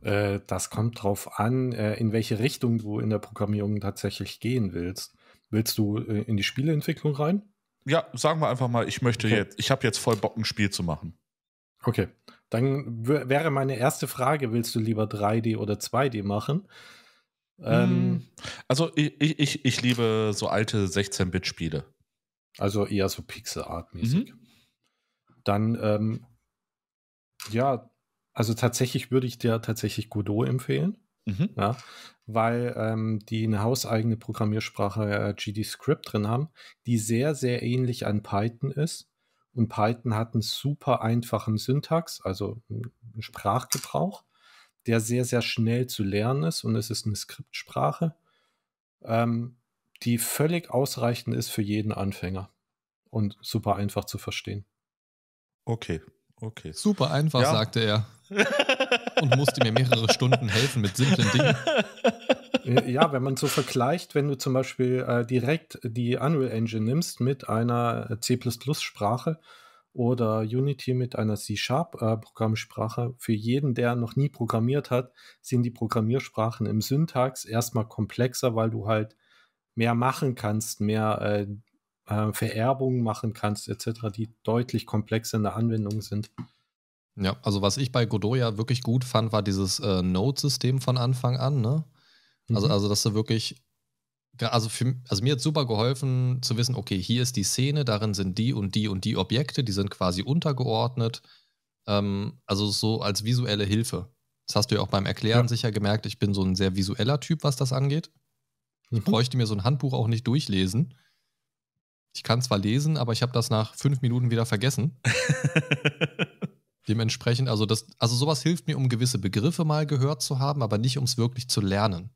Äh, das kommt drauf an, äh, in welche Richtung du in der Programmierung tatsächlich gehen willst. Willst du äh, in die Spieleentwicklung rein? Ja, sagen wir einfach mal, ich möchte Okay. jetzt, ich habe jetzt voll Bock, ein Spiel zu machen. Okay. Dann wär- wäre meine erste Frage, willst du lieber 3D oder 2D machen? Ähm, Also ich, ich, ich, liebe so alte 16-Bit-Spiele. Also eher so Pixel-Art-mäßig. Dann, ähm, ja, also tatsächlich würde ich dir tatsächlich Godot empfehlen, Mhm. ja, weil ähm, die eine hauseigene Programmiersprache äh, GD-Script drin haben, die sehr, sehr ähnlich an Python ist. Und Python hat einen super einfachen Syntax, also einen Sprachgebrauch, der sehr, sehr schnell zu lernen ist und es ist eine Skriptsprache, ähm, die völlig ausreichend ist für jeden Anfänger und super einfach zu verstehen. Okay, okay. Super einfach, Ja. sagte er. Und musste mir mehrere Stunden helfen mit simplen Dingen. Äh, ja, wenn man so vergleicht, wenn du zum Beispiel äh, direkt die Unreal Engine nimmst mit einer C++-Sprache oder Unity mit einer C-Sharp-Programmsprache, für jeden, der noch nie programmiert hat, sind die Programmiersprachen im Syntax erstmal komplexer, weil du halt mehr machen kannst, mehr äh, äh, Vererbungen machen kannst, etc., die deutlich komplexer in der Anwendung sind. Ja, also was ich bei Godot ja wirklich gut fand, war dieses äh, Node-System von Anfang an, ne? Also, Mhm. also, dass du wirklich, also, für, also mir hat super geholfen zu wissen, okay, hier ist die Szene, darin sind die und die und die Objekte, die sind quasi untergeordnet. Ähm, also so als visuelle Hilfe. Das hast du ja auch beim Erklären Ja. sicher gemerkt, ich bin so ein sehr visueller Typ, was das angeht. Ich Mhm. bräuchte mir so ein Handbuch auch nicht durchlesen. Ich kann zwar lesen, aber ich habe das nach fünf Minuten wieder vergessen. Dementsprechend, also das, also sowas hilft mir, um gewisse Begriffe mal gehört zu haben, aber nicht, um es wirklich zu lernen.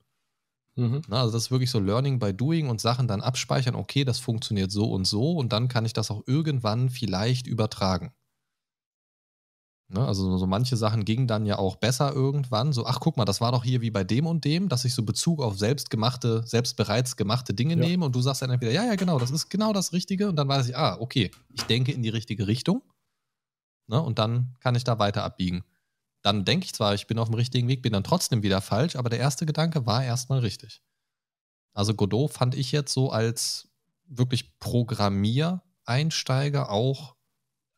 Mhm. Also das ist wirklich so Learning by Doing und Sachen dann abspeichern, okay, das funktioniert so und so und dann kann ich das auch irgendwann vielleicht übertragen. Ne, also so manche Sachen gingen dann ja auch besser irgendwann. So, ach guck mal, das war doch hier wie bei dem und dem, dass ich so Bezug auf selbstgemachte, selbst bereits gemachte Dinge Ja. nehme und du sagst dann entweder, ja, ja, genau, das ist genau das Richtige und dann weiß ich, ah, okay, ich denke in die richtige Richtung. Ne, und dann kann ich da weiter abbiegen. Dann denke ich zwar, ich bin auf dem richtigen Weg, bin dann trotzdem wieder falsch, aber der erste Gedanke war erstmal richtig. Also Godot fand ich jetzt so als wirklich Programmiereinsteiger auch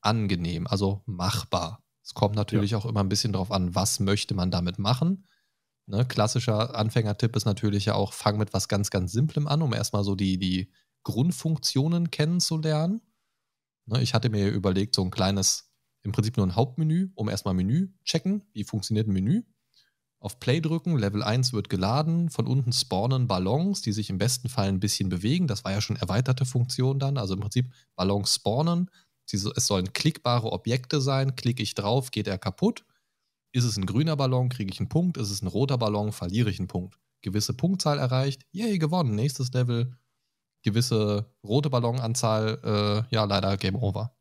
angenehm, also machbar. Es kommt natürlich auch immer ein bisschen drauf an, was möchte man damit machen. Ne, klassischer Anfängertipp ist natürlich ja auch, fang mit was ganz, ganz Simplem an, um erstmal so die, die Grundfunktionen kennenzulernen. Ne, ich hatte mir überlegt, so ein kleines, im Prinzip nur ein Hauptmenü, um erstmal Menü checken. Wie funktioniert ein Menü? Auf Play drücken, Level 1 wird geladen, von unten spawnen Ballons, die sich im besten Fall ein bisschen bewegen. Das war ja schon erweiterte Funktion dann. Also im Prinzip Ballons spawnen. Es sollen klickbare Objekte sein. Klicke ich drauf, geht er kaputt. Ist es ein grüner Ballon, kriege ich einen Punkt. Ist es ein roter Ballon, verliere ich einen Punkt. Gewisse Punktzahl erreicht, yay, gewonnen. Nächstes Level, gewisse rote Ballonanzahl, äh, ja, leider Game Over.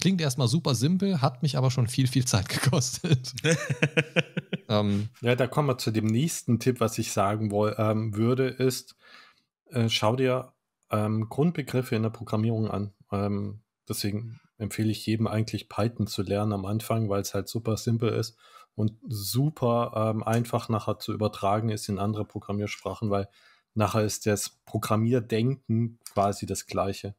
Klingt erstmal super simpel, hat mich aber schon viel, viel Zeit gekostet. ähm, ja, da kommen wir zu dem nächsten Tipp, was ich sagen woll, ähm, würde, ist, äh, schau dir ähm, Grundbegriffe in der Programmierung an. Ähm, deswegen empfehle ich jedem eigentlich Python zu lernen am Anfang, weil es halt super simpel ist und super ähm, einfach nachher zu übertragen ist in andere Programmiersprachen, weil nachher ist das Programmierdenken quasi das gleiche.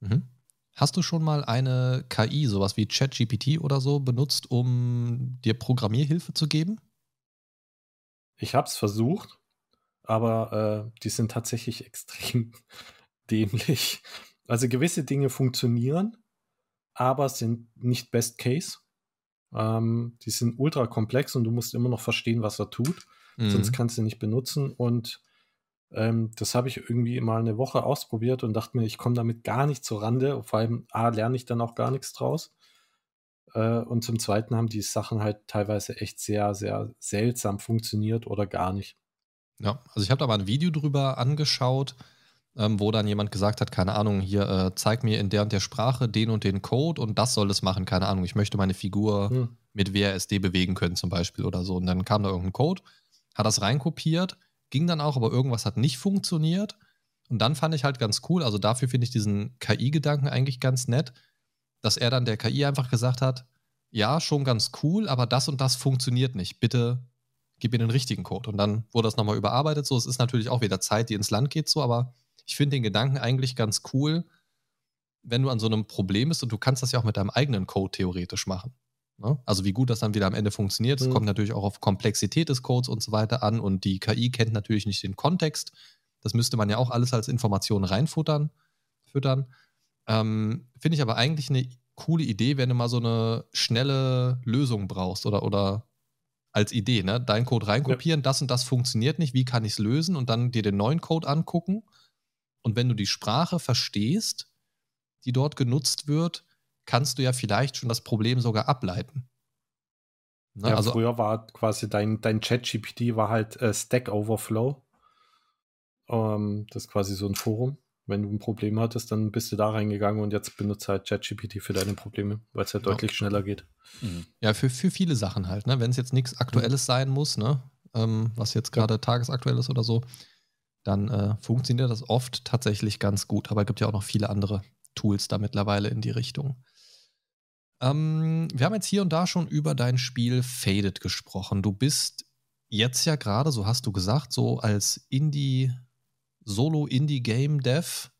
Mhm. Hast du schon mal eine KI, sowas wie ChatGPT oder so, benutzt, um dir Programmierhilfe zu geben? Ich habe es versucht, aber äh, die sind tatsächlich extrem dämlich. Also gewisse Dinge funktionieren, aber sind nicht Best Case. Ähm, die sind ultra komplex und du musst immer noch verstehen, was er tut. Mhm. Sonst kannst du nicht benutzen. Und ähm, das habe ich irgendwie mal eine Woche ausprobiert und dachte mir, ich komme damit gar nicht zur Rande. Vor allem, A, lerne ich dann auch gar nichts draus. Äh, und zum Zweiten haben die Sachen halt teilweise echt sehr, sehr seltsam funktioniert oder gar nicht. Ja, also ich habe da mal ein Video drüber angeschaut ähm, wo dann jemand gesagt hat, keine Ahnung, hier äh, zeig mir in der und der Sprache den und den Code und das soll es machen, keine Ahnung, ich möchte meine Figur hm. mit WASD bewegen können zum Beispiel oder so. Und dann kam da irgendein Code, hat das reinkopiert, ging dann auch, aber irgendwas hat nicht funktioniert. Und dann fand ich halt ganz cool, also dafür finde ich diesen KI-Gedanken eigentlich ganz nett, dass er dann der KI einfach gesagt hat, ja, schon ganz cool, aber das und das funktioniert nicht. Bitte gib mir den richtigen Code. Und dann wurde das nochmal überarbeitet. So, es ist natürlich auch wieder Zeit, die ins Land geht, so, aber ich finde den Gedanken eigentlich ganz cool, wenn du an so einem Problem bist und du kannst das ja auch mit deinem eigenen Code theoretisch machen. Ne? Also wie gut das dann wieder am Ende funktioniert, es mhm. kommt natürlich auch auf Komplexität des Codes und so weiter an und die KI kennt natürlich nicht den Kontext. Das müsste man ja auch alles als Information reinfuttern. Füttern. Ähm, Finde ich aber eigentlich eine coole Idee, wenn du mal so eine schnelle Lösung brauchst oder, oder als Idee, ne? Deinen Code reinkopieren, ja. das und das funktioniert nicht, wie kann ich es lösen und dann dir den neuen Code angucken und wenn du die Sprache verstehst, die dort genutzt wird, kannst du ja vielleicht schon das Problem sogar ableiten. Ne? Ja, also, früher war quasi dein, dein Chat-GPT war halt äh, Stack Overflow. Ähm, das ist quasi so ein Forum. Wenn du ein Problem hattest, dann bist du da reingegangen und jetzt benutzt halt ChatGPT für deine Probleme, weil es halt ja. deutlich schneller geht. Mhm. Ja, für, für viele Sachen halt, ne? Wenn es jetzt nichts Aktuelles mhm. sein muss, ne? Ähm, was jetzt gerade ja. tagesaktuell ist oder so, dann äh, funktioniert das oft tatsächlich ganz gut. Aber es gibt ja auch noch viele andere Tools da mittlerweile in die Richtung. Ähm, wir haben jetzt hier und da schon über dein Spiel Faded gesprochen. Du bist jetzt ja gerade, so hast du gesagt, so als Indie, Solo-Indie-Game-Dev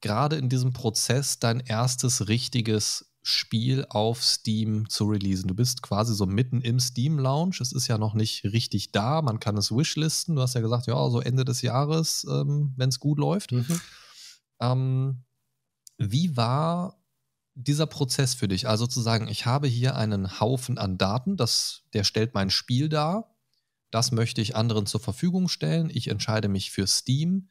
gerade in diesem Prozess dein erstes richtiges Spiel auf Steam zu releasen. Du bist quasi so mitten im Steam Launch. Es ist ja noch nicht richtig da. Man kann es wishlisten. Du hast ja gesagt, ja, so Ende des Jahres, ähm, wenn es gut läuft. Mhm. Ähm, wie war dieser Prozess für dich? Also zu sagen, ich habe hier einen Haufen an Daten, das, der stellt mein Spiel dar. Das möchte ich anderen zur Verfügung stellen. Ich entscheide mich für Steam.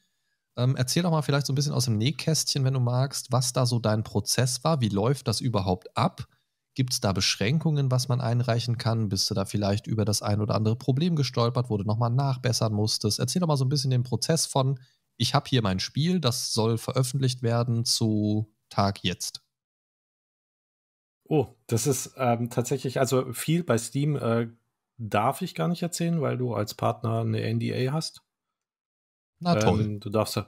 Ähm, erzähl doch mal vielleicht so ein bisschen aus dem Nähkästchen, wenn du magst, was da so dein Prozess war. Wie läuft das überhaupt ab? Gibt es da Beschränkungen, was man einreichen kann? Bist du da vielleicht über das ein oder andere Problem gestolpert, wo du nochmal nachbessern musstest? Erzähl doch mal so ein bisschen den Prozess von, ich habe hier mein Spiel, das soll veröffentlicht werden zu Tag jetzt. Oh, das ist ähm, tatsächlich, also viel bei Steam äh, darf ich gar nicht erzählen, weil du als Partner eine NDA hast. Na toll. Ähm, du darfst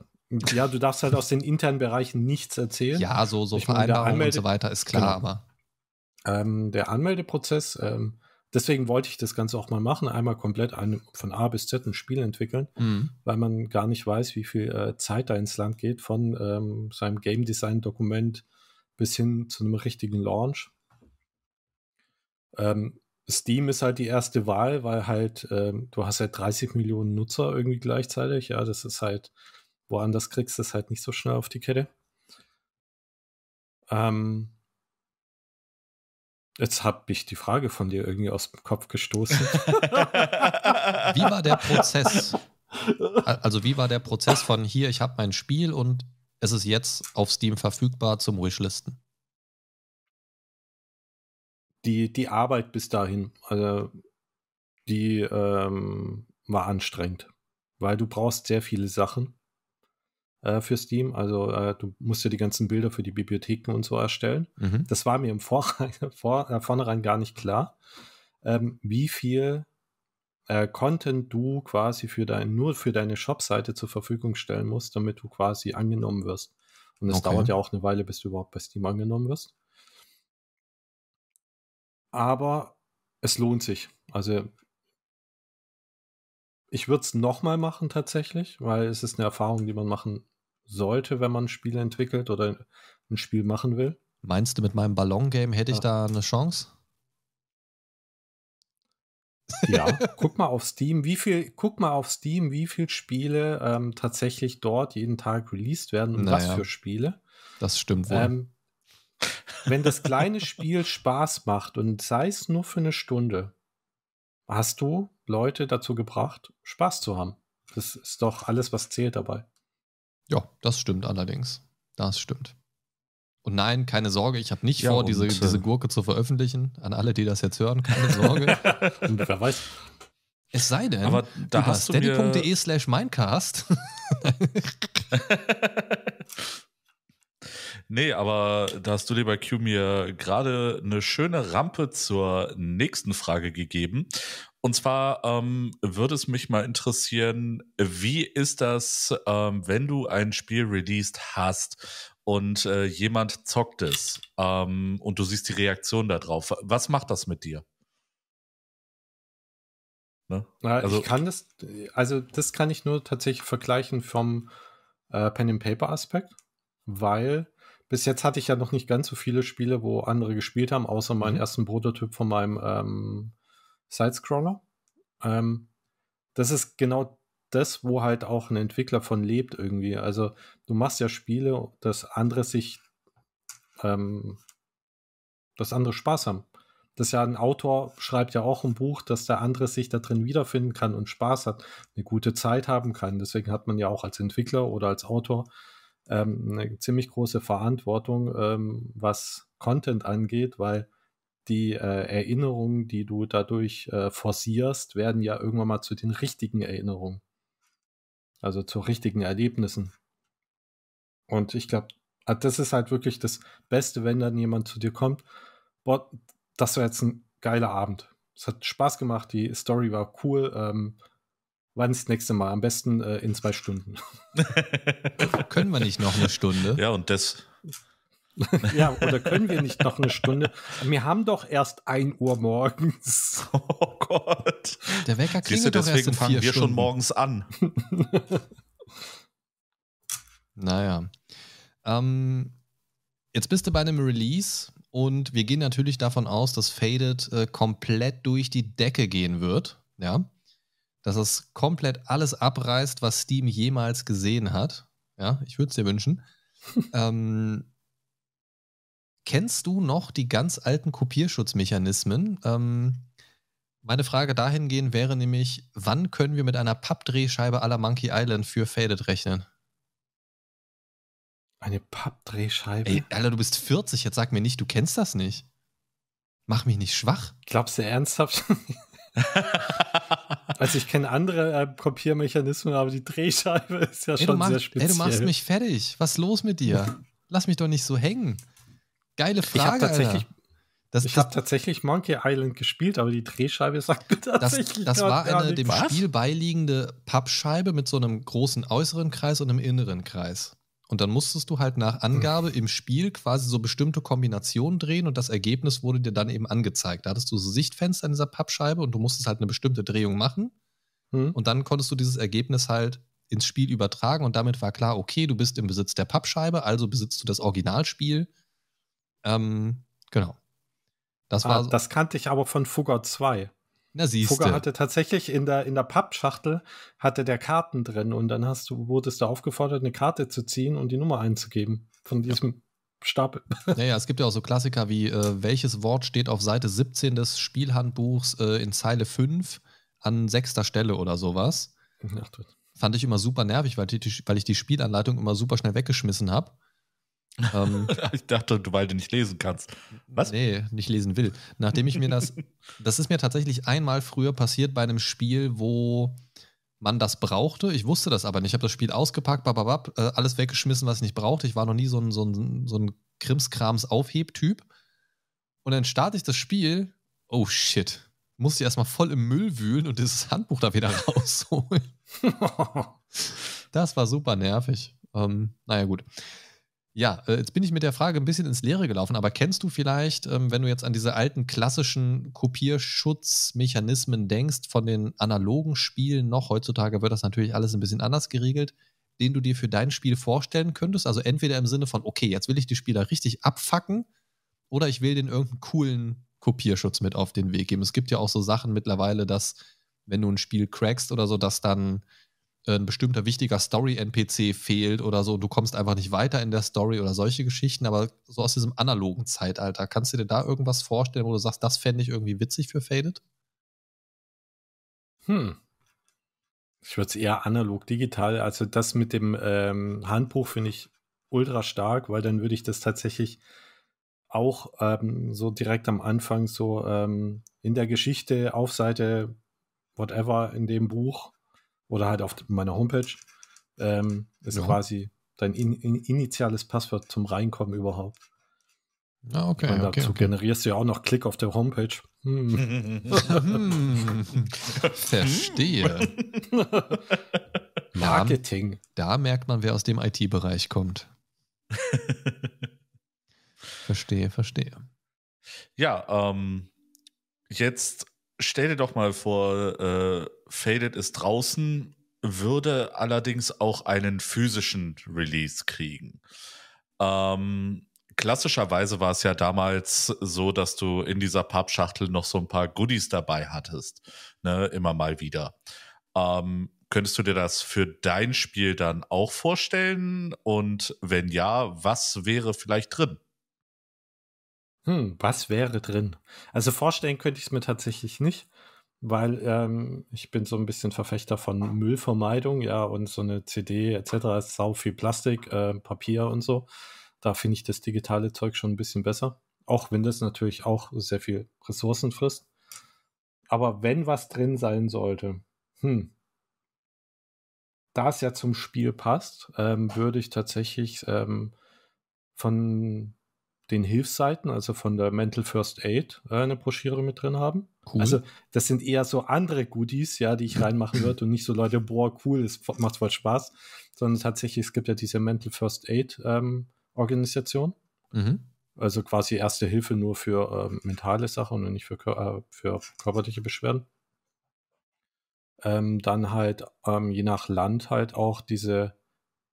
ja, du darfst halt aus den internen Bereichen nichts erzählen. Ja, so, so Vereinbarungen und so weiter ist klar, genau. aber. Ähm, der Anmeldeprozess, ähm, deswegen wollte ich das Ganze auch mal machen, einmal komplett ein, von A bis Z ein Spiel entwickeln, mhm. weil man gar nicht weiß, wie viel äh, Zeit da ins Land geht, von ähm, seinem Game Design Dokument bis hin zu einem richtigen Launch. Ähm, Steam ist halt die erste Wahl, weil halt ähm, du hast halt 30 Millionen Nutzer irgendwie gleichzeitig. Ja, das ist halt, woanders kriegst du es halt nicht so schnell auf die Kette. Ähm, jetzt habe ich die Frage von dir irgendwie aus dem Kopf gestoßen. wie war der Prozess? Also wie war der Prozess von hier, ich habe mein Spiel und es ist jetzt auf Steam verfügbar zum Wishlisten? die, die Arbeit bis dahin, also die ähm, war anstrengend, weil du brauchst sehr viele Sachen äh, für Steam. Also äh, du musst ja die ganzen Bilder für die Bibliotheken und so erstellen. Mhm. Das war mir im Vorrein, vor, äh, Vornherein gar nicht klar, ähm, wie viel äh, Content du quasi für dein, nur für deine Shop-Seite zur Verfügung stellen musst, damit du quasi angenommen wirst. Und es Okay. dauert ja auch eine Weile, bis du überhaupt bei Steam angenommen wirst. Aber es lohnt sich. Also ich würde es nochmal machen tatsächlich, weil es ist eine Erfahrung, die man machen sollte, wenn man Spiele entwickelt oder ein Spiel machen will. Meinst du, mit meinem Ballon-Game hätte ich Ja. da eine Chance? Ja, guck mal auf Steam, wie viel, guck mal auf Steam, wie viele Spiele ähm, tatsächlich dort jeden Tag released werden und was Naja. für Spiele. Das stimmt wohl. Ähm, wenn das kleine Spiel Spaß macht und sei es nur für eine Stunde, hast du Leute dazu gebracht, Spaß zu haben. Das ist doch alles, was zählt dabei. ja, das stimmt allerdings. Das stimmt. Und nein, keine Sorge, ich habe nicht Ja, vor, und, diese, diese äh, Gurke zu veröffentlichen. An alle, die das jetzt hören, keine Sorge. Und wer weiß, es sei denn, Aber da über hast steady.de slash Mindcast. Nee, aber da hast du, lieber Q, mir gerade eine schöne Rampe zur nächsten Frage gegeben. Und zwar ähm, würde es mich mal interessieren, wie ist das, ähm, wenn du ein Spiel released hast und äh, jemand zockt es ähm, und du siehst die Reaktion darauf. Was macht das mit dir? Ne? Na, Also- ich kann das, also das kann ich nur tatsächlich vergleichen vom äh, Pen and Paper Aspekt, weil bis jetzt hatte ich ja noch nicht ganz so viele Spiele, wo andere gespielt haben, außer meinen Mhm. ersten Prototyp von meinem ähm, Sidescroller. Ähm, das ist genau das, wo halt auch ein Entwickler von lebt irgendwie. Also du machst ja Spiele, dass andere sich, ähm, dass andere Spaß haben. Das ist ja ein Autor schreibt ja auch ein Buch, dass der andere sich da drin wiederfinden kann und Spaß hat, eine gute Zeit haben kann. Deswegen hat man ja auch als Entwickler oder als Autor ähm, eine ziemlich große Verantwortung, ähm, was Content angeht, weil die äh, Erinnerungen, die du dadurch äh, forcierst, werden ja irgendwann mal zu den richtigen Erinnerungen. Also zu richtigen Erlebnissen. Und ich glaube, das ist halt wirklich das Beste, wenn dann jemand zu dir kommt. Boah, das war jetzt ein geiler Abend. Es hat Spaß gemacht, die Story war cool. Ähm, wann ist das nächste Mal? Am besten äh, in zwei Stunden. Können wir nicht noch eine Stunde? ja, und das, ja, oder können wir nicht noch eine Stunde? Wir haben doch erst 1 Uhr morgens. oh Gott. Der Wecker Siehst du, klingelt doch erst deswegen in fangen vier wir Stunden. schon morgens an. Naja. Ähm, jetzt bist du bei einem Release und wir gehen natürlich davon aus, dass Faded äh, komplett durch die Decke gehen wird. Ja. Dass es komplett alles abreißt, was Steam jemals gesehen hat. Ja, ich würde es dir wünschen. ähm, kennst du noch die ganz alten Kopierschutzmechanismen? Ähm, meine Frage dahingehend wäre nämlich, wann können wir mit einer Pappdrehscheibe la Monkey Island für Faded rechnen? Eine Pappdrehscheibe. Ey, Alter, du bist 40, jetzt sag mir nicht, du kennst das nicht. Mach mich nicht schwach. Glaubst du ernsthaft? also ich kenne andere äh, Kopiermechanismen, aber die Drehscheibe ist ja Ey, schon du, mach, sehr ey, speziell. du machst mich fertig. Was ist los mit dir? Lass mich doch nicht so hängen. Geile ich habe Frage, tatsächlich, Alter. Das, ich das, habe tatsächlich Monkey Island gespielt, aber die Drehscheibe sagt mir das, tatsächlich das grad war eine dem Spiel beiliegende Pappscheibe mit so einem großen äußeren Kreis und einem inneren Kreis. Und dann musstest du halt nach Angabe im Spiel quasi so bestimmte Kombinationen drehen und das Ergebnis wurde dir dann eben angezeigt. Da hattest du so Sichtfenster in dieser Pappscheibe und du musstest halt eine bestimmte Drehung machen. Hm? Und dann konntest du dieses Ergebnis halt ins Spiel übertragen und damit war klar, okay, du bist im Besitz der Pappscheibe, also besitzt du das Originalspiel. Ähm, genau. Das war, Ah, das kannte ich aber von Fugger 2. na siehst Fugger hatte tatsächlich in der, in der Pappschachtel hatte der Karten drin und dann hast du, wurdest du aufgefordert, eine Karte zu ziehen und die Nummer einzugeben von diesem Stapel. Naja, es gibt ja auch so Klassiker wie, äh, welches Wort steht auf Seite 17 des Spielhandbuchs äh, in Zeile 5 an sechster Stelle oder sowas. Ach, Fand ich immer super nervig, weil, die, weil ich die Spielanleitung immer super schnell weggeschmissen habe. Ähm, ich dachte, du, weil du nicht lesen kannst. Was? Nee, nicht lesen will. Nachdem ich mir das, das ist mir tatsächlich einmal früher passiert bei einem Spiel, wo man das brauchte. Ich wusste das aber nicht. Ich habe das Spiel ausgepackt, bababab, äh, alles weggeschmissen, was ich nicht brauchte. Ich war noch nie so ein, so ein, so ein Krimskrams-Aufhebtyp. Und dann starte ich das Spiel. Oh shit. Musste ich erstmal voll im Müll wühlen und dieses Handbuch da wieder rausholen. das war super nervig. Ähm, naja, gut. Ja, äh, jetzt bin ich mit der Frage ein bisschen ins Leere gelaufen, aber kennst du vielleicht, ähm, wenn du jetzt an diese alten klassischen Kopierschutzmechanismen denkst, von den analogen Spielen noch, heutzutage wird das natürlich alles ein bisschen anders geregelt, den du dir für dein Spiel vorstellen könntest? Also entweder im Sinne von, okay, jetzt will ich die Spieler richtig abfacken oder ich will den irgendeinen coolen Kopierschutz mit auf den Weg geben. Es gibt ja auch so Sachen mittlerweile, dass wenn du ein Spiel crackst oder so, dass dann ein bestimmter wichtiger Story-NPC fehlt oder so, du kommst einfach nicht weiter in der Story oder solche Geschichten, aber so aus diesem analogen Zeitalter, kannst du dir da irgendwas vorstellen, wo du sagst, das fände ich irgendwie witzig für Faded? Hm. Ich würde es eher analog, digital. Also das mit dem ähm, Handbuch finde ich ultra stark, weil dann würde ich das tatsächlich auch ähm, so direkt am Anfang so ähm, in der Geschichte auf Seite whatever in dem Buch oder halt auf meiner Homepage ähm, ist ja. quasi dein in, in, initiales Passwort zum Reinkommen überhaupt. Ah, okay. Meine, okay dazu okay. generierst du ja auch noch Klick auf der Homepage. Hm. Verstehe. Marketing. Da, da merkt man, wer aus dem IT-Bereich kommt. verstehe, verstehe. Ja, ähm, jetzt stell dir doch mal vor, äh, Faded ist draußen, würde allerdings auch einen physischen Release kriegen. Ähm, klassischerweise war es ja damals so, dass du in dieser Pappschachtel noch so ein paar Goodies dabei hattest, ne, immer mal wieder. Ähm, könntest du dir das für dein Spiel dann auch vorstellen? Und wenn ja, was wäre vielleicht drin? Hm, was wäre drin? Also vorstellen könnte ich es mir tatsächlich nicht, weil ähm, ich bin so ein bisschen Verfechter von Müllvermeidung, ja, und so eine CD etc. ist sau viel Plastik, äh, Papier und so. Da finde ich das digitale Zeug schon ein bisschen besser. Auch wenn das natürlich auch sehr viel Ressourcen frisst. Aber wenn was drin sein sollte, hm, da es ja zum Spiel passt, ähm, würde ich tatsächlich ähm, von den Hilfsseiten, also von der Mental First Aid, äh, eine Broschüre mit drin haben. Cool. Also das sind eher so andere Goodies, ja, die ich reinmachen würde und nicht so Leute, boah, cool, es macht voll Spaß, sondern tatsächlich, es gibt ja diese Mental First Aid ähm, Organisation. Mhm. Also quasi erste Hilfe nur für ähm, mentale Sachen und nicht für, äh, für körperliche Beschwerden. Ähm, dann halt ähm, je nach Land halt auch diese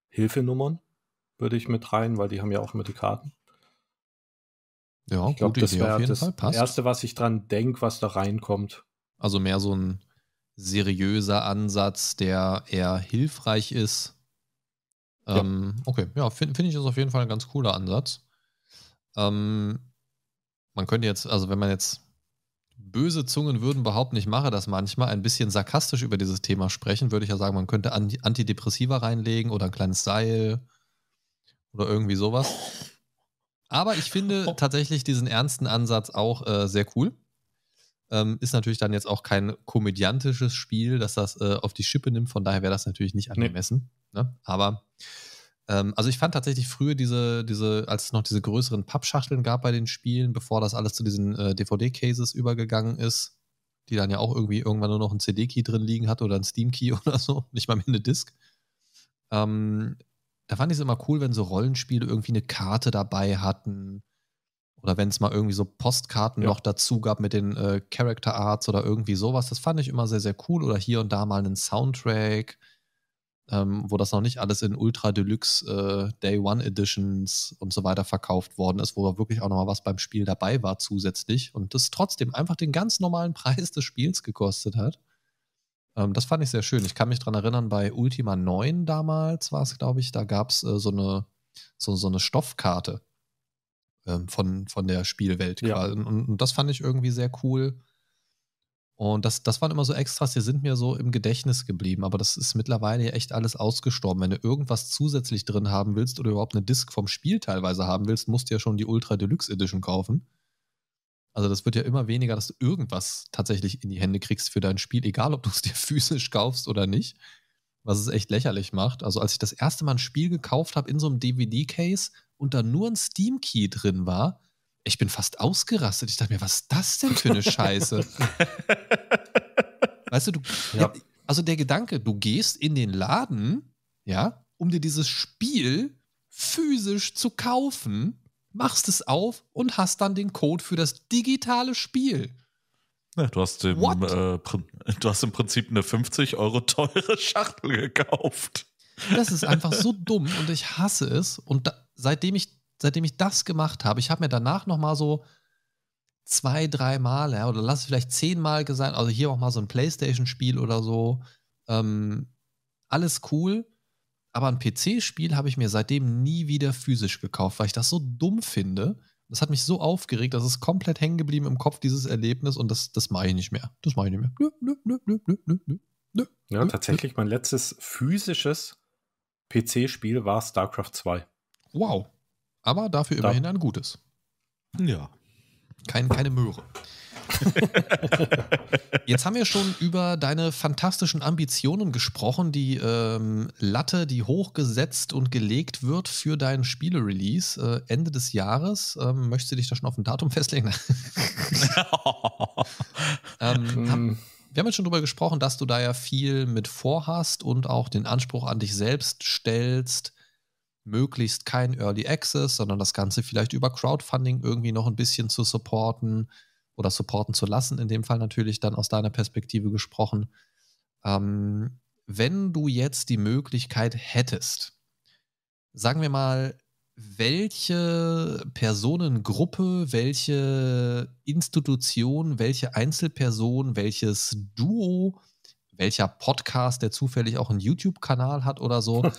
Hilfenummern würde ich mit rein, weil die haben ja auch immer die Karten. Ja, Ich glaube, gute das Idee auf jeden das Fall. Passt. Erste, was ich dran denke, was da reinkommt. Also mehr so ein seriöser Ansatz, der eher hilfreich ist. Ja. Ähm, okay, ja, finde find ich das auf jeden Fall ein ganz cooler Ansatz. Ähm, man könnte jetzt, also wenn man jetzt böse Zungen würden behaupten, ich mache das manchmal, ein bisschen sarkastisch über dieses Thema sprechen, würde ich ja sagen, man könnte Anti Antidepressiva reinlegen oder ein kleines Seil oder irgendwie sowas. Aber ich finde tatsächlich diesen ernsten Ansatz auch äh, sehr cool. Ähm, ist natürlich dann jetzt auch kein komödiantisches Spiel, das das äh, auf die Schippe nimmt, von daher wäre das natürlich nicht angemessen. Ne? Aber ähm, also ich fand tatsächlich früher diese, diese, als es noch diese größeren Pappschachteln gab bei den Spielen, bevor das alles zu diesen äh, DVD-Cases übergegangen ist, die dann ja auch irgendwie irgendwann nur noch ein CD-Key drin liegen hat oder ein Steam-Key oder so, nicht mal mehr eine Disc. Ähm, da fand ich es immer cool, wenn so Rollenspiele irgendwie eine Karte dabei hatten. Oder wenn es mal irgendwie so Postkarten Ja. noch dazu gab mit den äh, Character Arts oder irgendwie sowas. Das fand ich immer sehr, sehr cool. Oder hier und da mal einen Soundtrack, ähm, wo das noch nicht alles in Ultra Deluxe äh, Day One Editions und so weiter verkauft worden ist, wo wirklich auch nochmal was beim Spiel dabei war zusätzlich. Und das trotzdem einfach den ganz normalen Preis des Spiels gekostet hat. Ähm, das fand ich sehr schön. Ich kann mich dran erinnern, bei Ultima 9 damals war es, glaube ich, da gab es äh, so, eine, so, so eine Stoffkarte ähm, von, von der Spielwelt. Ja. quasi. Und, und das fand ich irgendwie sehr cool. Und das, das waren immer so Extras, die sind mir so im Gedächtnis geblieben. Aber das ist mittlerweile echt alles ausgestorben. Wenn du irgendwas zusätzlich drin haben willst oder überhaupt eine Disc vom Spiel teilweise haben willst, musst du ja schon die Ultra Deluxe Edition kaufen. Also das wird ja immer weniger, dass du irgendwas tatsächlich in die Hände kriegst für dein Spiel, egal ob du es dir physisch kaufst oder nicht. Was es echt lächerlich macht. Also als ich das erste Mal ein Spiel gekauft habe in so einem DVD-Case und da nur ein Steam-Key drin war, ich bin fast ausgerastet. Ich dachte mir, was ist das denn für eine Scheiße? weißt du, du ja. also der Gedanke, du gehst in den Laden, ja, um dir dieses Spiel physisch zu kaufen, machst es auf und hast dann den Code für das digitale Spiel. Ja, du, hast im, äh, du hast im Prinzip eine 50 Euro teure Schachtel gekauft. Das ist einfach so dumm und ich hasse es. Und da, seitdem ich seitdem ich das gemacht habe, ich habe mir danach noch mal so zwei, drei Mal, ja, oder lass es vielleicht zehnmal gesagt, also hier auch mal so ein Playstation-Spiel oder so, ähm, alles cool, aber ein PC-Spiel habe ich mir seitdem nie wieder physisch gekauft, weil ich das so dumm finde. Das hat mich so aufgeregt, dass es komplett hängen geblieben im Kopf, dieses Erlebnis, und das, das mache ich nicht mehr. Das mache ich nicht mehr. Nö, nö, nö, nö, nö, nö, nö. Ja, tatsächlich, mein letztes physisches PC-Spiel war StarCraft 2. Wow. Aber dafür immerhin ein gutes. Ja. Kein, keine Möhre. Jetzt haben wir schon über deine fantastischen Ambitionen gesprochen, die ähm, Latte, die hochgesetzt und gelegt wird für deinen Spiele-Release äh, Ende des Jahres. Ähm, möchtest du dich da schon auf ein Datum festlegen? ähm, hab, hm. wir haben jetzt schon darüber gesprochen, dass du da ja viel mit vorhast und auch den Anspruch an dich selbst stellst, möglichst kein Early Access, sondern das Ganze vielleicht über Crowdfunding irgendwie noch ein bisschen zu supporten oder supporten zu lassen, in dem Fall natürlich dann aus deiner Perspektive gesprochen. Ähm, wenn du jetzt die Möglichkeit hättest, sagen wir mal, welche Personengruppe, welche Institution, welche Einzelperson, welches Duo, welcher Podcast, der zufällig auch einen YouTube-Kanal hat oder so,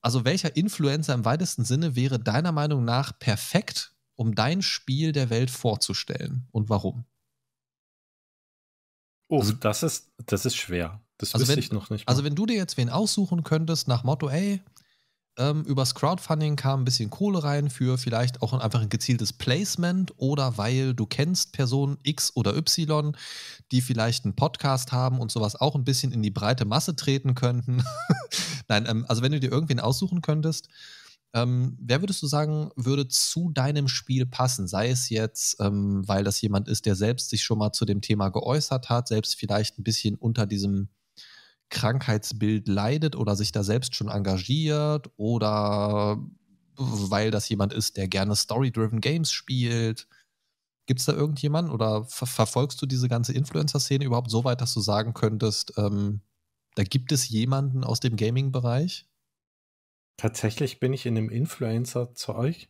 Also welcher Influencer im weitesten Sinne wäre deiner Meinung nach perfekt, um dein Spiel der Welt vorzustellen und warum? Oh, also, das ist, das ist schwer. Das also wüsste wenn, ich noch nicht. Mal. Also wenn du dir jetzt wen aussuchen könntest nach Motto, ey, ähm, übers Crowdfunding kam ein bisschen Kohle rein für vielleicht auch einfach ein gezieltes Placement oder weil du kennst Person X oder Y, die vielleicht einen Podcast haben und sowas auch ein bisschen in die breite Masse treten könnten. Nein, ähm, also wenn du dir irgendwen aussuchen könntest, ähm, wer würdest du sagen, würde zu deinem Spiel passen? Sei es jetzt, ähm, weil das jemand ist, der selbst sich schon mal zu dem Thema geäußert hat, selbst vielleicht ein bisschen unter diesem Krankheitsbild leidet oder sich da selbst schon engagiert oder weil das jemand ist, der gerne Story-driven Games spielt. Gibt es da irgendjemanden oder ver verfolgst du diese ganze Influencer-Szene überhaupt so weit, dass du sagen könntest, ähm, da gibt es jemanden aus dem Gaming-Bereich? Tatsächlich bin ich in dem Influencer-Zeug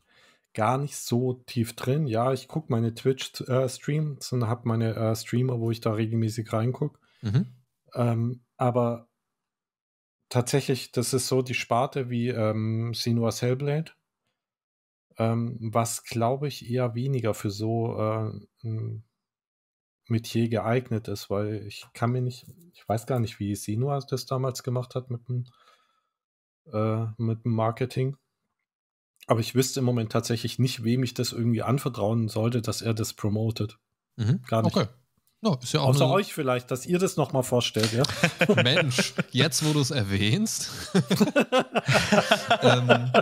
gar nicht so tief drin. Ja, ich gucke meine Twitch-Streams äh, und habe meine äh, Streamer, wo ich da regelmäßig reingucke. Mhm. Ähm, aber tatsächlich, das ist so die Sparte wie ähm, Sinua's Hellblade, ähm, was glaube ich eher weniger für so äh, Metier geeignet ist, weil ich kann mir nicht, ich weiß gar nicht, wie Sinua das damals gemacht hat mit dem, äh, mit dem Marketing. Aber ich wüsste im Moment tatsächlich nicht, wem ich das irgendwie anvertrauen sollte, dass er das promotet. Mhm. Gar nicht. Okay. No, ist ja auch Außer euch vielleicht, dass ihr das nochmal vorstellt, ja? Mensch, jetzt wo du es erwähnst. ähm,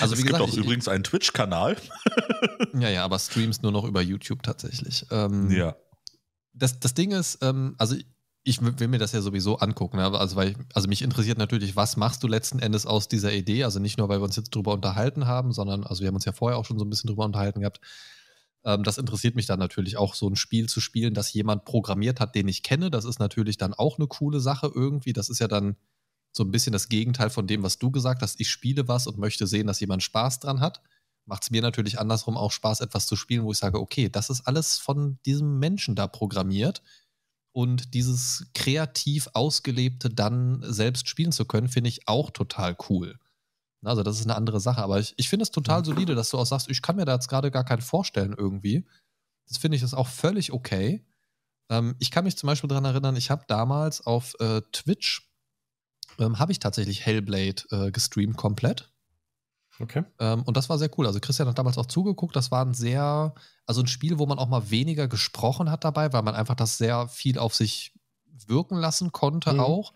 also wie es gesagt, gibt auch ich, übrigens einen Twitch-Kanal. ja, ja, aber Streams nur noch über YouTube tatsächlich. Ähm, ja. Das, das Ding ist, ähm, also ich will mir das ja sowieso angucken. Ne? Also, weil also mich interessiert natürlich, was machst du letzten Endes aus dieser Idee? Also nicht nur, weil wir uns jetzt drüber unterhalten haben, sondern, also wir haben uns ja vorher auch schon so ein bisschen drüber unterhalten gehabt ähm, das interessiert mich dann natürlich auch, so ein Spiel zu spielen, das jemand programmiert hat, den ich kenne. Das ist natürlich dann auch eine coole Sache irgendwie. Das ist ja dann so ein bisschen das Gegenteil von dem, was du gesagt hast. Ich spiele was und möchte sehen, dass jemand Spaß dran hat. Macht es mir natürlich andersrum auch Spaß, etwas zu spielen, wo ich sage, okay, das ist alles von diesem Menschen da programmiert. Und dieses kreativ Ausgelebte dann selbst spielen zu können, finde ich auch total cool. Also das ist eine andere Sache. Aber ich, ich finde es total solide, dass du auch sagst, ich kann mir da jetzt gerade gar keinen vorstellen irgendwie. Das finde ich ist auch völlig okay. Ähm, ich kann mich zum Beispiel daran erinnern, ich habe damals auf äh, Twitch, ähm, habe ich tatsächlich Hellblade äh, gestreamt komplett. Okay. Ähm, und das war sehr cool. Also Christian hat damals auch zugeguckt. Das war ein sehr, also ein Spiel, wo man auch mal weniger gesprochen hat dabei, weil man einfach das sehr viel auf sich wirken lassen konnte Mhm. auch.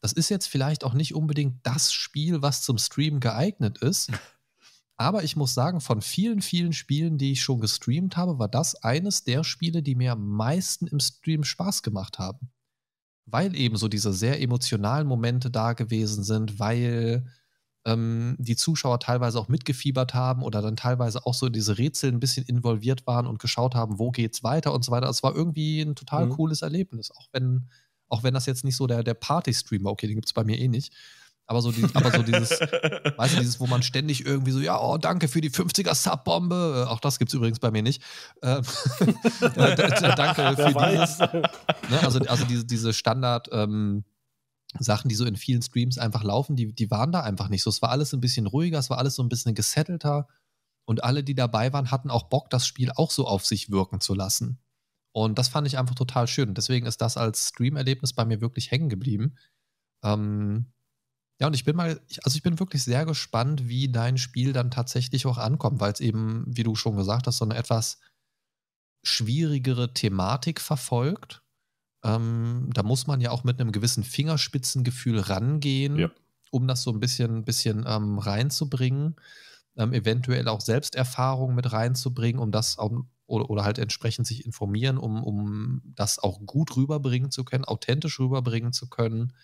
Das ist jetzt vielleicht auch nicht unbedingt das Spiel, was zum Stream geeignet ist. Aber ich muss sagen, von vielen, vielen Spielen, die ich schon gestreamt habe, war das eines der Spiele, die mir am meisten im Stream Spaß gemacht haben. Weil eben so diese sehr emotionalen Momente da gewesen sind, weil ähm, die Zuschauer teilweise auch mitgefiebert haben oder dann teilweise auch so in diese Rätsel ein bisschen involviert waren und geschaut haben, wo geht's weiter und so weiter. Es war irgendwie ein total Mhm. cooles Erlebnis, auch wenn, auch wenn das jetzt nicht so der, der Party-Streamer, okay, den gibt's bei mir eh nicht. Aber so, die, aber so dieses, weißt du, dieses, wo man ständig irgendwie so, ja, oh, danke für die 50er Sub-Bombe. Äh, Auch das gibt's übrigens bei mir nicht. Ähm, äh, danke Wer für weiß. dieses. Ne? Also, also diese, diese Standard, ähm, Sachen, die so in vielen Streams einfach laufen, die, die waren da einfach nicht so. Es war alles ein bisschen ruhiger, es war alles so ein bisschen gesettelter und alle, die dabei waren, hatten auch Bock, das Spiel auch so auf sich wirken zu lassen. Und das fand ich einfach total schön. Deswegen ist das als Stream-Erlebnis bei mir wirklich hängen geblieben. Ähm, ja, und ich bin mal, also ich bin wirklich sehr gespannt, wie dein Spiel dann tatsächlich auch ankommt, weil es eben, wie du schon gesagt hast, so eine etwas schwierigere Thematik verfolgt. Ähm, da muss man ja auch mit einem gewissen Fingerspitzengefühl rangehen, Ja. um das so ein bisschen, bisschen ähm, reinzubringen. Ähm, eventuell auch Selbsterfahrung mit reinzubringen, um das auch, oder, oder halt entsprechend sich informieren, um, um das auch gut rüberbringen zu können, authentisch rüberbringen zu können.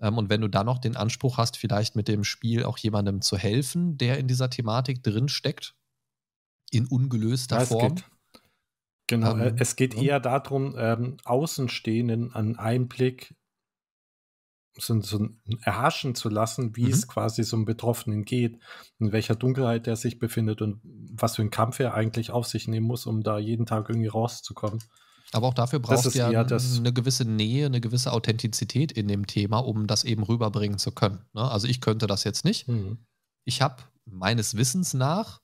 Ähm, und wenn du dann noch den Anspruch hast, vielleicht mit dem Spiel auch jemandem zu helfen, der in dieser Thematik drin steckt, in ungelöster Ja, Form. geht, genau, Ähm, äh, es geht ja. eher darum, ähm, Außenstehenden einen Einblick so, so erhaschen zu lassen, wie Mhm. es quasi so einem Betroffenen geht, in welcher Dunkelheit er sich befindet und was für einen Kampf er eigentlich auf sich nehmen muss, um da jeden Tag irgendwie rauszukommen. Aber auch dafür brauchst ist du ja eine gewisse Nähe, eine gewisse Authentizität in dem Thema, um das eben rüberbringen zu können. Ne? Also ich könnte das jetzt nicht. Mhm. Ich habe meines Wissens nach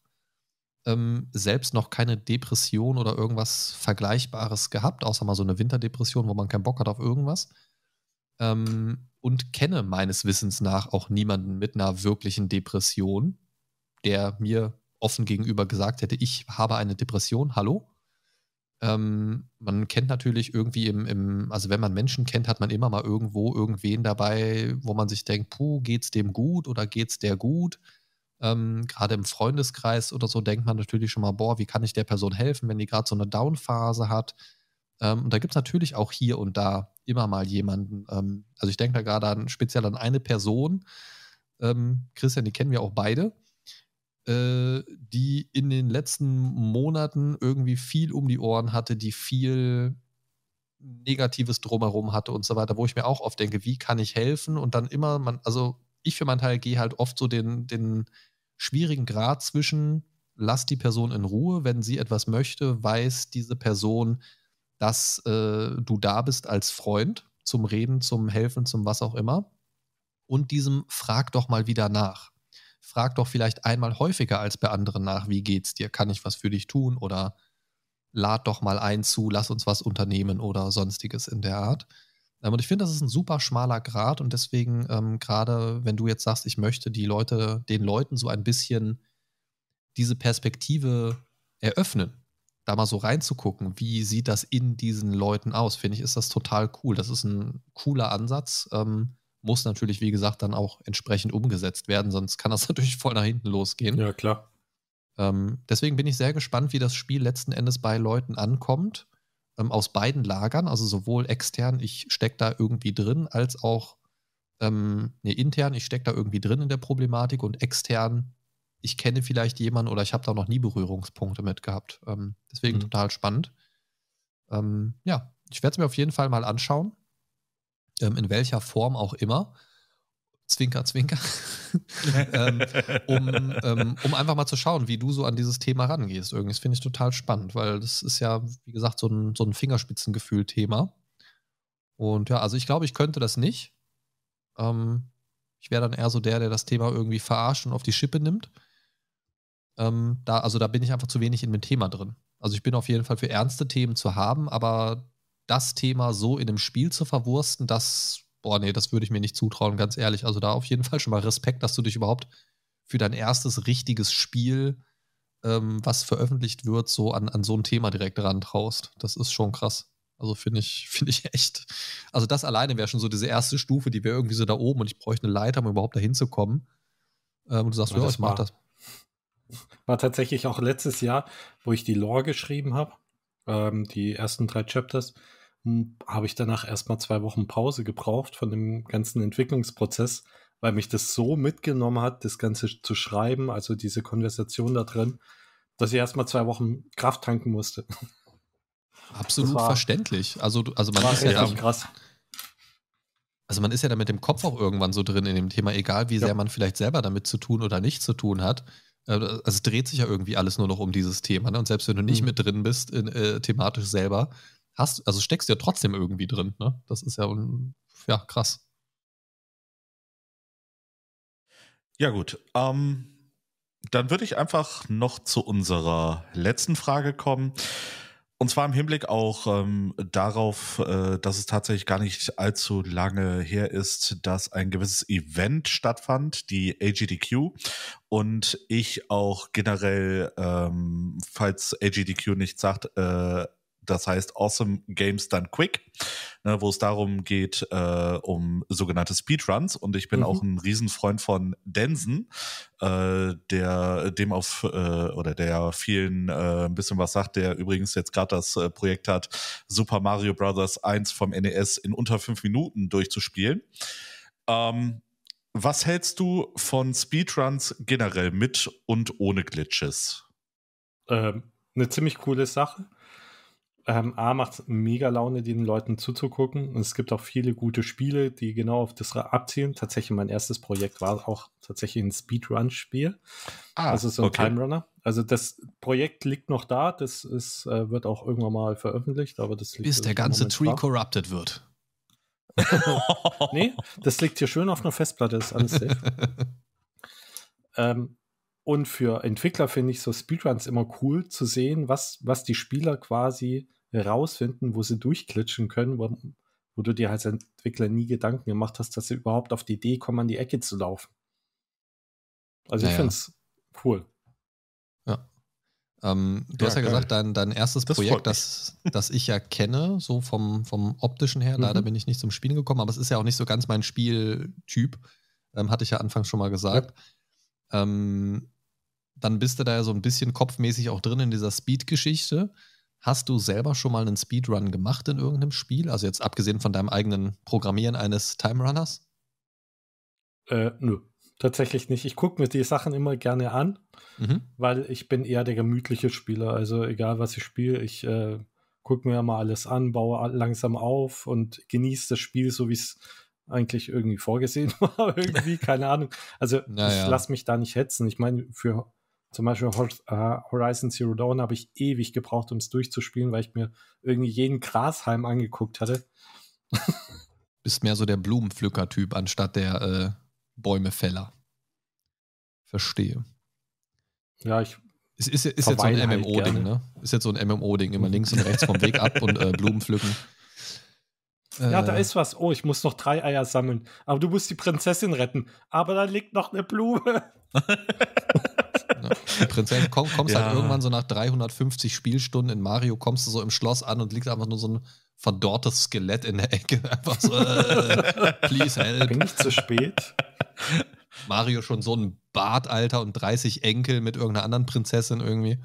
ähm, selbst noch keine Depression oder irgendwas Vergleichbares gehabt, außer mal so eine Winterdepression, wo man keinen Bock hat auf irgendwas. Ähm, und kenne meines Wissens nach auch niemanden mit einer wirklichen Depression, der mir offen gegenüber gesagt hätte, ich habe eine Depression, hallo. Ähm, man kennt natürlich irgendwie im, im, also wenn man Menschen kennt, hat man immer mal irgendwo irgendwen dabei, wo man sich denkt, puh, geht's dem gut oder geht's der gut? Ähm, gerade im Freundeskreis oder so denkt man natürlich schon mal, boah, wie kann ich der Person helfen, wenn die gerade so eine Down-Phase hat? Ähm, und da gibt es natürlich auch hier und da immer mal jemanden. Ähm, also ich denke da gerade an, speziell an eine Person, ähm, Christian, die kennen wir auch beide, äh, die in den letzten Monaten irgendwie viel um die Ohren hatte, die viel Negatives drumherum hatte und so weiter, wo ich mir auch oft denke, wie kann ich helfen? Und dann immer, man, also ich für meinen Teil gehe halt oft so den, den schwierigen Grad zwischen, lass die Person in Ruhe, wenn sie etwas möchte, weiß diese Person, dass äh, du da bist als Freund zum Reden, zum Helfen, zum was auch immer. Und diesem frag doch mal wieder nach. Frag doch vielleicht einmal häufiger als bei anderen nach, wie geht's dir? Kann ich was für dich tun? Oder lad doch mal ein zu, lass uns was unternehmen oder sonstiges in der Art. Ähm, und ich finde, das ist ein super schmaler Grad und deswegen, ähm, gerade wenn du jetzt sagst, ich möchte die Leute, den Leuten so ein bisschen diese Perspektive eröffnen, da mal so reinzugucken, wie sieht das in diesen Leuten aus, finde ich, ist das total cool. Das ist ein cooler Ansatz. Ähm, muss natürlich, wie gesagt, dann auch entsprechend umgesetzt werden, sonst kann das natürlich voll nach hinten losgehen. Ja, klar. Ähm, deswegen bin ich sehr gespannt, wie das Spiel letzten Endes bei Leuten ankommt. Ähm, aus beiden Lagern, also sowohl extern, ich stecke da irgendwie drin, als auch ähm, nee, intern, ich stecke da irgendwie drin in der Problematik und extern, ich kenne vielleicht jemanden oder ich habe da noch nie Berührungspunkte mit gehabt. Ähm, deswegen Mhm. total spannend. Ähm, ja, ich werde es mir auf jeden Fall mal anschauen. Ähm, in welcher Form auch immer. Zwinker, zwinker. ähm, um, ähm, um einfach mal zu schauen, wie du so an dieses Thema rangehst. Irgendwie, das finde ich total spannend, weil das ist ja, wie gesagt, so ein, so ein Fingerspitzengefühl-Thema. Und ja, also ich glaube, ich könnte das nicht. Ähm, ich wäre dann eher so der, der das Thema irgendwie verarscht und auf die Schippe nimmt. Ähm, da, also da bin ich einfach zu wenig in dem Thema drin. Also Also ich bin auf jeden Fall für ernste Themen zu haben, aber das Thema so in einem Spiel zu verwursten, das, boah, nee, das würde ich mir nicht zutrauen, ganz ehrlich. Also da auf jeden Fall schon mal Respekt, dass du dich überhaupt für dein erstes richtiges Spiel, ähm, was veröffentlicht wird, so an, an so ein Thema direkt rantraust. Das ist schon krass. Also finde ich, finde ich echt. Also das alleine wäre schon so diese erste Stufe, die wäre irgendwie so da oben und ich bräuchte eine Leiter, um überhaupt dahin zu kommen. Ähm, und du sagst, ja, ja ich mach das. War tatsächlich auch letztes Jahr, wo ich die Lore geschrieben habe, ähm, die ersten drei Chapters, habe ich danach erstmal zwei Wochen Pause gebraucht von dem ganzen Entwicklungsprozess, weil mich das so mitgenommen hat, das Ganze zu schreiben, also diese Konversation da drin, dass ich erstmal zwei Wochen Kraft tanken musste. Absolut war, verständlich. Also, also man ist ja dann, krass. Also man ist ja da mit dem Kopf auch irgendwann so drin in dem Thema, egal wie ja. sehr man vielleicht selber damit zu tun oder nicht zu tun hat. Äh, also es dreht sich ja irgendwie alles nur noch um dieses Thema. Ne? Und selbst wenn du nicht mhm. mit drin bist, in, äh, thematisch selber, hast, also steckst du ja trotzdem irgendwie drin. Ne? Das ist ja, ja krass. Ja, gut. Ähm, dann würde ich einfach noch zu unserer letzten Frage kommen. Und zwar im Hinblick auch ähm, darauf, äh, dass es tatsächlich gar nicht allzu lange her ist, dass ein gewisses Event stattfand, die AGDQ. Und ich auch generell, ähm, falls AGDQ nicht sagt, äh, das heißt Awesome Games Done Quick, ne, wo es darum geht, äh, um sogenannte Speedruns. Und ich bin mhm. auch ein Riesenfreund von Densen, äh, der dem auf äh, oder der vielen äh, ein bisschen was sagt, der übrigens jetzt gerade das äh, Projekt hat, Super Mario Bros. 1 vom NES in unter fünf Minuten durchzuspielen. Ähm, was hältst du von Speedruns generell mit und ohne Glitches? Ähm, eine ziemlich coole Sache. Ähm, A macht mega Laune, den Leuten zuzugucken. Und es gibt auch viele gute Spiele, die genau auf das abzielen. Tatsächlich mein erstes Projekt war auch tatsächlich ein Speedrun-Spiel. Ah, also so ein okay. Time Runner. Also das Projekt liegt noch da, das ist, äh, wird auch irgendwann mal veröffentlicht, aber das Bis der ganze Tree da. corrupted wird. nee, das liegt hier schön auf einer Festplatte, ist alles safe. ähm, und für Entwickler finde ich so Speedruns immer cool zu sehen, was, was die Spieler quasi herausfinden, wo sie durchklitschen können, wo, wo du dir als Entwickler nie Gedanken gemacht hast, dass sie überhaupt auf die Idee kommen, an die Ecke zu laufen. Also naja. ich finde es cool. Ja. Ähm, du ja, hast ja geil. gesagt, dein, dein erstes das Projekt, das, das ich ja kenne, so vom, vom optischen her, mhm. leider bin ich nicht zum Spielen gekommen, aber es ist ja auch nicht so ganz mein Spieltyp, ähm, hatte ich ja anfangs schon mal gesagt. Ja. Ähm, dann bist du da ja so ein bisschen kopfmäßig auch drin in dieser Speed-Geschichte. Hast du selber schon mal einen Speedrun gemacht in irgendeinem Spiel? Also jetzt abgesehen von deinem eigenen Programmieren eines Time Runners? Äh, nö, tatsächlich nicht. Ich gucke mir die Sachen immer gerne an, mhm. weil ich bin eher der gemütliche Spieler. Also egal, was ich spiele, ich äh, gucke mir mal alles an, baue langsam auf und genieße das Spiel, so wie es eigentlich irgendwie vorgesehen war. irgendwie, keine Ahnung. Also naja. ich lasse mich da nicht hetzen. Ich meine, für zum Beispiel äh, Horizon Zero Dawn habe ich ewig gebraucht, um es durchzuspielen, weil ich mir irgendwie jeden Grashalm angeguckt hatte. Bist mehr so der Blumenpflücker-Typ anstatt der äh, Bäumefäller. Verstehe. Ja, ich. Ist, ist, ist jetzt so ein MMO-Ding, halt ne? Ist jetzt so ein MMO-Ding, immer links und rechts vom Weg ab und äh, Blumen pflücken. Ja, da äh. ist was. Oh, ich muss noch drei Eier sammeln. Aber du musst die Prinzessin retten. Aber da liegt noch eine Blume. Die Prinzessin komm, kommst halt ja. halt irgendwann so nach 350 Spielstunden in Mario, kommst du so im Schloss an und liegt einfach nur so ein verdorrtes Skelett in der Ecke. Einfach so, äh, please help. Bin ich zu spät? Mario schon so ein Bartalter und 30 Enkel mit irgendeiner anderen Prinzessin irgendwie.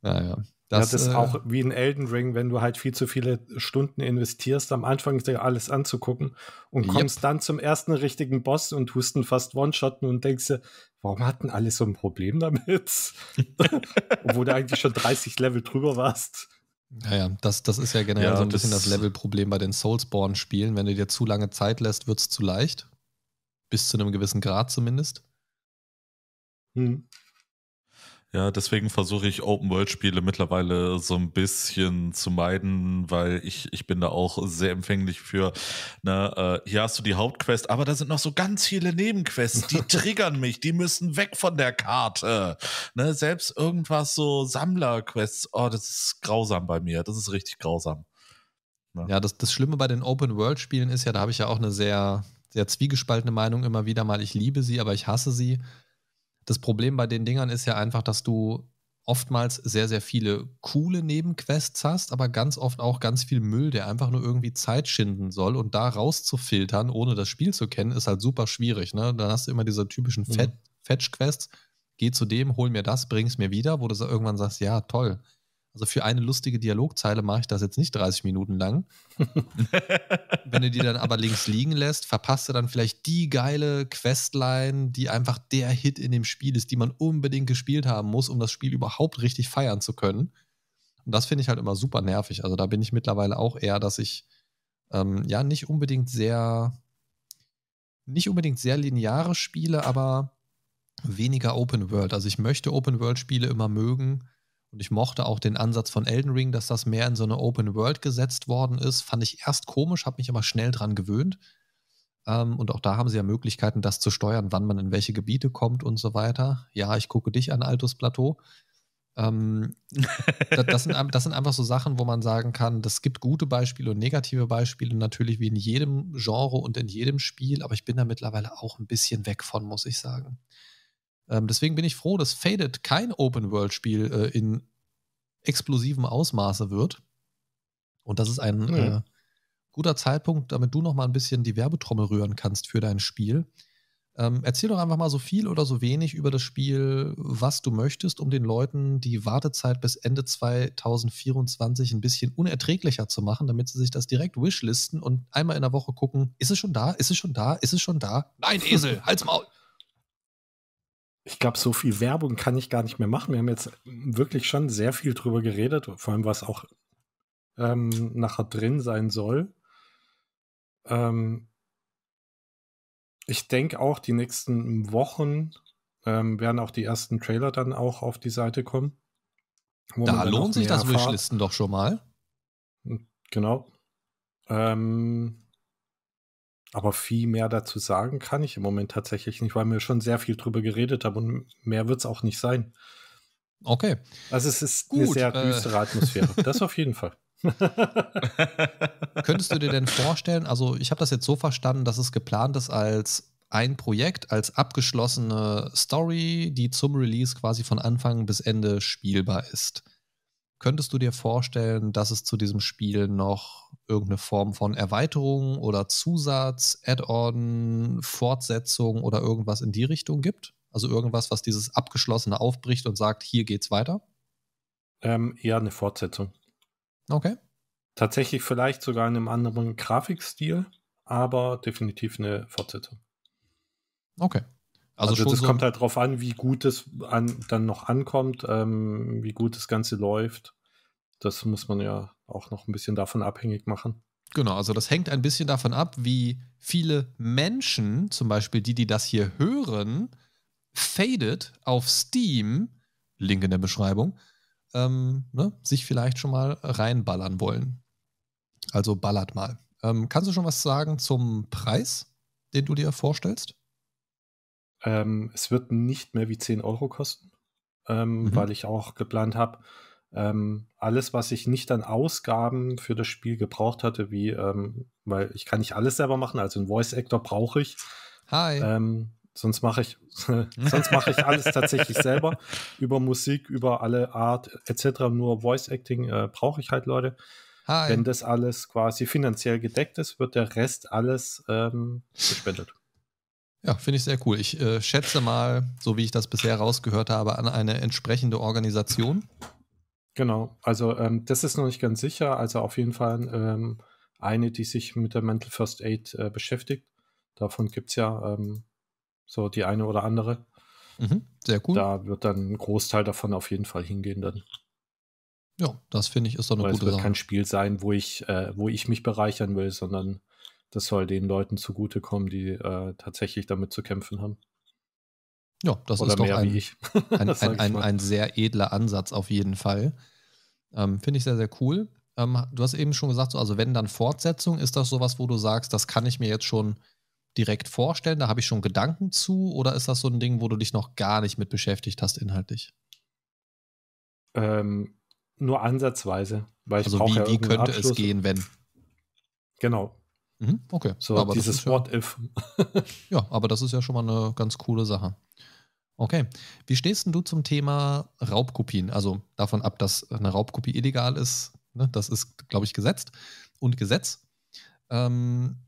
Naja. Das, ja, das ist äh, auch wie in Elden Ring, wenn du halt viel zu viele Stunden investierst, am Anfang dir alles anzugucken und kommst yep. dann zum ersten richtigen Boss und tust ihn fast One-Shotten und denkst dir, warum hatten alle so ein Problem damit? Obwohl du eigentlich schon 30 Level drüber warst. Naja, das, das ist ja generell ja, so ein bisschen das Levelproblem bei den Soulsborne-Spielen. Wenn du dir zu lange Zeit lässt, wird es zu leicht. Bis zu einem gewissen Grad zumindest. Hm. Ja, deswegen versuche ich Open-World-Spiele mittlerweile so ein bisschen zu meiden, weil ich, ich bin da auch sehr empfänglich für, ne, äh, hier hast du die Hauptquest, aber da sind noch so ganz viele Nebenquests, die triggern mich, die müssen weg von der Karte. Ne, selbst irgendwas so Sammler-Quests, oh, das ist grausam bei mir, das ist richtig grausam. Ja, ja das, das Schlimme bei den Open-World-Spielen ist ja, da habe ich ja auch eine sehr, sehr zwiegespaltene Meinung immer wieder mal. Ich liebe sie, aber ich hasse sie das Problem bei den Dingern ist ja einfach, dass du oftmals sehr, sehr viele coole Nebenquests hast, aber ganz oft auch ganz viel Müll, der einfach nur irgendwie Zeit schinden soll und da rauszufiltern, ohne das Spiel zu kennen, ist halt super schwierig. Ne? Dann hast du immer diese typischen mhm. Fetch-Quests, geh zu dem, hol mir das, bring es mir wieder, wo du irgendwann sagst, ja, toll, also für eine lustige Dialogzeile mache ich das jetzt nicht 30 Minuten lang. Wenn du die dann aber links liegen lässt, verpasst du dann vielleicht die geile Questline, die einfach der Hit in dem Spiel ist, die man unbedingt gespielt haben muss, um das Spiel überhaupt richtig feiern zu können. Und das finde ich halt immer super nervig. Also da bin ich mittlerweile auch eher, dass ich ähm, ja nicht unbedingt sehr, nicht unbedingt sehr lineare Spiele, aber weniger Open World. Also ich möchte Open World Spiele immer mögen und ich mochte auch den Ansatz von Elden Ring, dass das mehr in so eine Open World gesetzt worden ist. Fand ich erst komisch, habe mich aber schnell dran gewöhnt. Ähm, und auch da haben sie ja Möglichkeiten, das zu steuern, wann man in welche Gebiete kommt und so weiter. Ja, ich gucke dich an, Altus Plateau. Ähm, das, das, sind, das sind einfach so Sachen, wo man sagen kann, das gibt gute Beispiele und negative Beispiele, natürlich wie in jedem Genre und in jedem Spiel, aber ich bin da mittlerweile auch ein bisschen weg von, muss ich sagen. Ähm, deswegen bin ich froh, dass Faded kein Open-World-Spiel äh, in explosivem Ausmaße wird. Und das ist ein mhm. äh, guter Zeitpunkt, damit du noch mal ein bisschen die Werbetrommel rühren kannst für dein Spiel. Ähm, erzähl doch einfach mal so viel oder so wenig über das Spiel, was du möchtest, um den Leuten die Wartezeit bis Ende 2024 ein bisschen unerträglicher zu machen, damit sie sich das direkt wishlisten und einmal in der Woche gucken, ist es schon da, ist es schon da, ist es schon da? Nein, Esel, halt's Maul! Ich glaube, so viel Werbung kann ich gar nicht mehr machen. Wir haben jetzt wirklich schon sehr viel drüber geredet, vor allem was auch ähm, nachher drin sein soll. Ähm, ich denke auch, die nächsten Wochen ähm, werden auch die ersten Trailer dann auch auf die Seite kommen. Da lohnt sich das Wishlisten doch schon mal. Genau. Ähm, aber viel mehr dazu sagen kann ich im Moment tatsächlich nicht, weil wir schon sehr viel drüber geredet haben und mehr wird es auch nicht sein. Okay. Also es ist Gut, eine sehr äh, düstere äh, Atmosphäre. das auf jeden Fall. Könntest du dir denn vorstellen, also ich habe das jetzt so verstanden, dass es geplant ist als ein Projekt, als abgeschlossene Story, die zum Release quasi von Anfang bis Ende spielbar ist. Könntest du dir vorstellen, dass es zu diesem Spiel noch irgendeine Form von Erweiterung oder Zusatz, Add-on, Fortsetzung oder irgendwas in die Richtung gibt? Also irgendwas, was dieses Abgeschlossene aufbricht und sagt, hier geht's weiter? Ähm, eher eine Fortsetzung. Okay. Tatsächlich vielleicht sogar in einem anderen Grafikstil, aber definitiv eine Fortsetzung. Okay. Also, also das so kommt halt drauf an, wie gut es an, dann noch ankommt, ähm, wie gut das Ganze läuft. Das muss man ja auch noch ein bisschen davon abhängig machen. Genau, also das hängt ein bisschen davon ab, wie viele Menschen, zum Beispiel die, die das hier hören, Faded auf Steam, Link in der Beschreibung, ähm, ne, sich vielleicht schon mal reinballern wollen. Also ballert mal. Ähm, kannst du schon was sagen zum Preis, den du dir vorstellst? Ähm, es wird nicht mehr wie 10 Euro kosten, ähm, mhm. weil ich auch geplant habe, ähm, alles, was ich nicht an Ausgaben für das Spiel gebraucht hatte, wie, ähm, weil ich kann nicht alles selber machen, also einen Voice Actor brauche ich. Hi. Ähm, sonst mache ich, sonst mache ich alles tatsächlich selber. Über Musik, über alle Art etc. Nur Voice Acting äh, brauche ich halt Leute. Hi. Wenn das alles quasi finanziell gedeckt ist, wird der Rest alles ähm, gespendet. Ja, finde ich sehr cool. Ich äh, schätze mal, so wie ich das bisher rausgehört habe, an eine entsprechende Organisation. Genau, also ähm, das ist noch nicht ganz sicher. Also auf jeden Fall ähm, eine, die sich mit der Mental First Aid äh, beschäftigt. Davon gibt es ja ähm, so die eine oder andere. Mhm, sehr cool. Da wird dann ein Großteil davon auf jeden Fall hingehen dann. Ja, das finde ich ist doch eine Weil gute Sache. Es wird Sache. kein Spiel sein, wo ich, äh, wo ich mich bereichern will, sondern das soll den Leuten zugutekommen, die äh, tatsächlich damit zu kämpfen haben. Ja, das Oder ist doch ein, ein, ein, ein, sehr edler Ansatz auf jeden Fall. Ähm, Finde ich sehr, sehr cool. Ähm, du hast eben schon gesagt, so, also wenn dann Fortsetzung, ist das sowas, wo du sagst, das kann ich mir jetzt schon direkt vorstellen, da habe ich schon Gedanken zu, oder ist das so ein Ding, wo du dich noch gar nicht mit beschäftigt hast inhaltlich? Ähm, nur ansatzweise, weil ich Also brauche wie, ja wie könnte Abschluss. es gehen, wenn? Genau, Mhm, okay. so Aber dieses ja- What If. Ja, aber das ist ja schon mal eine ganz coole Sache. Okay. Wie stehst denn du zum Thema Raubkopien? Also davon ab, dass eine Raubkopie illegal ist, ne? das ist, glaube ich, gesetzt und Gesetz. Ähm,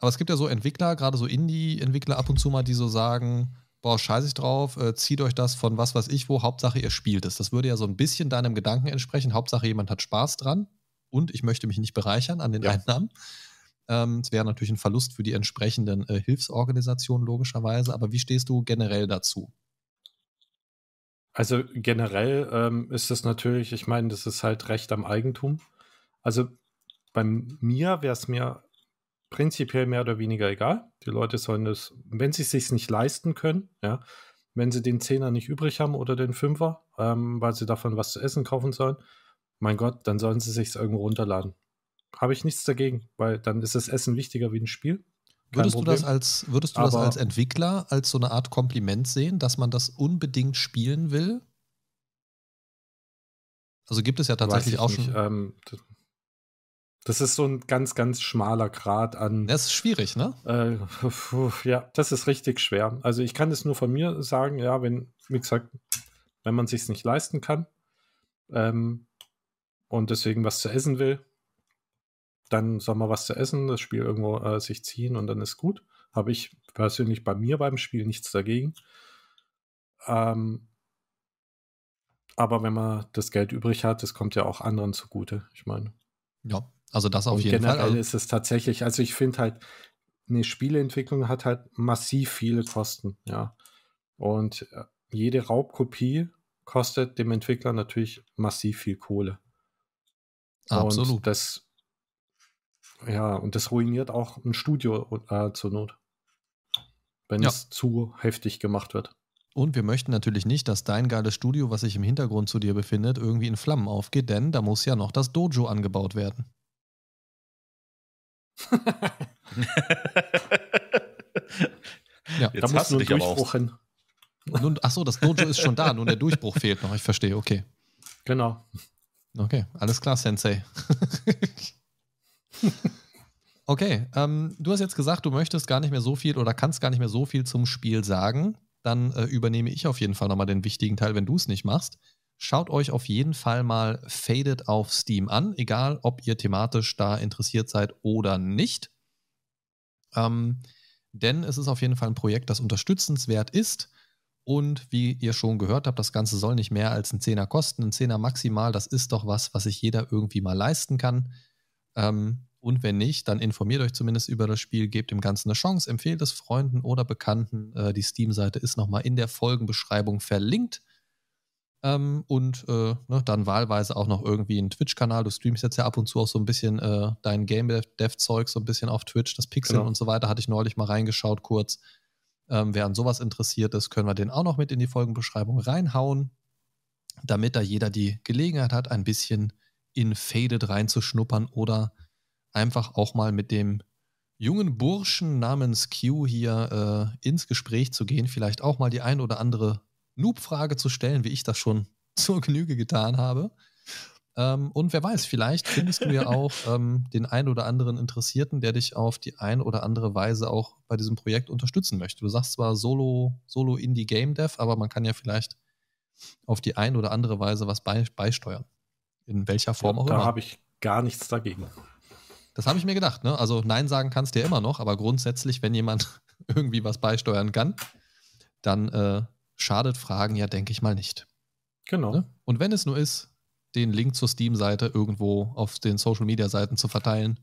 aber es gibt ja so Entwickler, gerade so Indie-Entwickler ab und zu mal, die so sagen, boah, scheiß ich drauf, äh, zieht euch das von was weiß ich wo, Hauptsache ihr spielt es. Das würde ja so ein bisschen deinem Gedanken entsprechen. Hauptsache jemand hat Spaß dran und ich möchte mich nicht bereichern an den Ja. Einnahmen. Ähm, Es wäre natürlich ein Verlust für die entsprechenden äh, Hilfsorganisationen logischerweise, aber wie stehst du generell dazu? Also generell ähm, ist das natürlich, ich meine, das ist halt Recht am Eigentum. Also bei mir wäre es mir prinzipiell mehr oder weniger egal. Die Leute sollen das, wenn sie es sich nicht leisten können, ja, wenn sie den Zehner nicht übrig haben oder den Fünfer, ähm, weil sie davon was zu essen kaufen sollen, mein Gott, dann sollen sie sich irgendwo runterladen. Habe ich nichts dagegen, weil dann ist das Essen wichtiger wie ein Spiel. Kein Würdest du das als, würdest du das Aber- als Entwickler als so eine Art Kompliment sehen, dass man das unbedingt spielen will? Also gibt es ja tatsächlich auch ich nicht, schon. Ähm, das- das ist so ein ganz, ganz schmaler Grad an. Das ist schwierig, ne? Äh, ja, das ist richtig schwer. Also ich kann das nur von mir sagen, ja, wenn, wie gesagt, wenn man sich nicht leisten kann ähm, und deswegen was zu essen will, dann soll man was zu essen, das Spiel irgendwo äh, sich ziehen und dann ist gut. Habe ich persönlich bei mir beim Spiel nichts dagegen. Ähm, aber wenn man das Geld übrig hat, das kommt ja auch anderen zugute. Ich meine, Ja, also das auf und jeden Fall. generell Also, ist es tatsächlich, also ich finde halt, eine Spieleentwicklung hat halt massiv viele Kosten, ja. Und äh, jede Raubkopie kostet dem Entwickler natürlich massiv viel Kohle. absolut. Und das, ja, und das ruiniert auch ein Studio äh, zur Not. Wenn Ja. es zu heftig gemacht wird. Und wir möchten natürlich nicht, dass dein geiles Studio, was sich im Hintergrund zu dir befindet, irgendwie in Flammen aufgeht, denn da muss ja noch das Dojo angebaut werden. Ja, da Jetzt muss hast du nur ein. Durchbruch hin. Nun, ach so, das Dojo ist schon da, nur der Durchbruch fehlt noch. Ich verstehe, okay. Genau. Okay, alles klar, Sensei. okay, ähm, du hast jetzt gesagt, du möchtest gar nicht mehr so viel oder kannst gar nicht mehr so viel zum Spiel sagen. Dann äh, übernehme ich auf jeden Fall nochmal den wichtigen Teil, wenn du es nicht machst. Schaut euch auf jeden Fall mal Faded auf Steam an, egal ob ihr thematisch da interessiert seid oder nicht. Ähm, denn es ist auf jeden Fall ein Projekt, das unterstützenswert ist. Und wie ihr schon gehört habt, das Ganze soll nicht mehr als ein Zehner kosten, ein Zehner maximal. Das ist doch was, was sich jeder irgendwie mal leisten kann. Ähm, und wenn nicht, dann informiert euch zumindest über das Spiel, gebt dem Ganzen eine Chance, empfehlt es Freunden oder Bekannten. Äh, die Steam-Seite ist nochmal in der Folgenbeschreibung verlinkt. Ähm, und äh, ne, dann wahlweise auch noch irgendwie einen Twitch-Kanal. Du streamst jetzt ja ab und zu auch so ein bisschen äh, dein Game-Dev-Zeug so ein bisschen auf Twitch, das Pixel Genau. und so weiter. Hatte ich neulich mal reingeschaut kurz. Ähm, wer an sowas interessiert ist, können wir den auch noch mit in die Folgenbeschreibung reinhauen, damit da jeder die Gelegenheit hat, ein bisschen in Faded reinzuschnuppern oder einfach auch mal mit dem jungen Burschen namens Q hier äh, ins Gespräch zu gehen, vielleicht auch mal die ein oder andere Noob-Frage zu stellen, wie ich das schon zur Genüge getan habe. Ähm, und wer weiß, vielleicht findest du ja auch ähm, den ein oder anderen Interessierten, der dich auf die ein oder andere Weise auch bei diesem Projekt unterstützen möchte. Du sagst zwar Solo, Solo Indie Game Dev, aber man kann ja vielleicht auf die ein oder andere Weise was bei, beisteuern. In welcher Form auch da immer. habe ich gar nichts dagegen. Das habe ich mir gedacht. Ne? Also Nein sagen kannst du ja immer noch, aber grundsätzlich, wenn jemand irgendwie was beisteuern kann, dann äh, schadet Fragen ja, denke ich mal, nicht. Genau. Ne? Und wenn es nur ist, den Link zur Steam-Seite irgendwo auf den Social-Media-Seiten zu verteilen,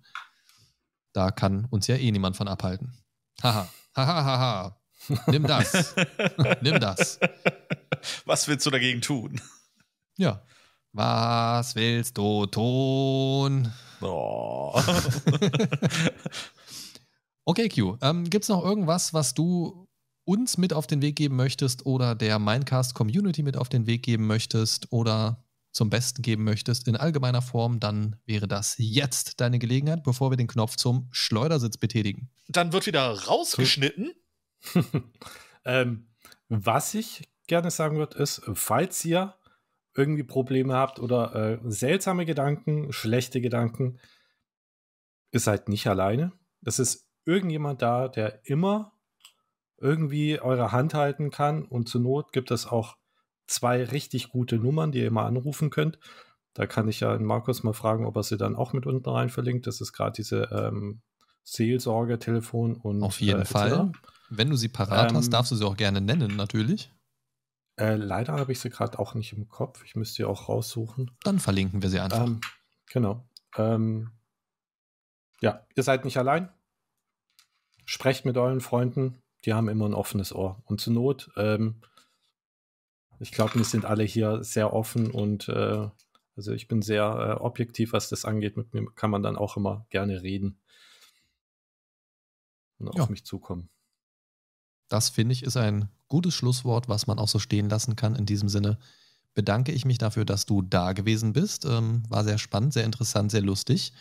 da kann uns ja eh niemand von abhalten. Haha, haha, haha. Nimm das. Nimm das. Was willst du dagegen tun? Ja. Was willst du tun? Oh. Okay, Q. Ähm, Gibt es noch irgendwas, was du uns mit auf den Weg geben möchtest oder der Mindcast Community mit auf den Weg geben möchtest oder zum Besten geben möchtest in allgemeiner Form, dann wäre das jetzt deine Gelegenheit, bevor wir den Knopf zum Schleudersitz betätigen. Dann wird wieder rausgeschnitten. ähm, was ich gerne sagen würde, ist, falls ihr irgendwie Probleme habt oder äh, seltsame Gedanken, schlechte Gedanken, ihr seid nicht alleine. Es ist irgendjemand da, der immer irgendwie eure Hand halten kann und zur Not gibt es auch zwei richtig gute Nummern, die ihr immer anrufen könnt. Da kann ich ja in Markus mal fragen, ob er sie dann auch mit unten rein verlinkt. Das ist gerade diese ähm, Seelsorge-Telefon und. Auf jeden äh, Fall. Wenn du sie parat ähm, hast, darfst du sie auch gerne nennen, natürlich. Äh, leider habe ich sie gerade auch nicht im Kopf. Ich müsste sie auch raussuchen. Dann verlinken wir sie einfach. Ähm, genau. Ähm, ja, ihr seid nicht allein. Sprecht mit euren Freunden. Die haben immer ein offenes Ohr. Und zur Not, ähm, ich glaube, wir sind alle hier sehr offen und äh, also ich bin sehr äh, objektiv, was das angeht. Mit mir kann man dann auch immer gerne reden und ja. auf mich zukommen. Das finde ich ist ein gutes Schlusswort, was man auch so stehen lassen kann. In diesem Sinne bedanke ich mich dafür, dass du da gewesen bist. Ähm, war sehr spannend, sehr interessant, sehr lustig.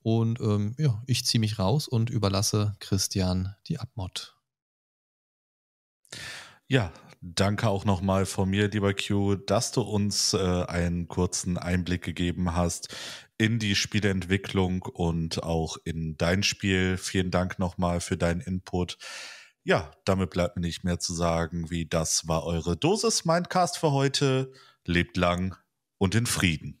Und ähm, ja, ich ziehe mich raus und überlasse Christian die Abmod. Ja, danke auch nochmal von mir, lieber Q, dass du uns äh, einen kurzen Einblick gegeben hast in die Spieleentwicklung und auch in dein Spiel. Vielen Dank nochmal für deinen Input. Ja, damit bleibt mir nicht mehr zu sagen, wie das war eure Dosis Mindcast für heute. Lebt lang und in Frieden.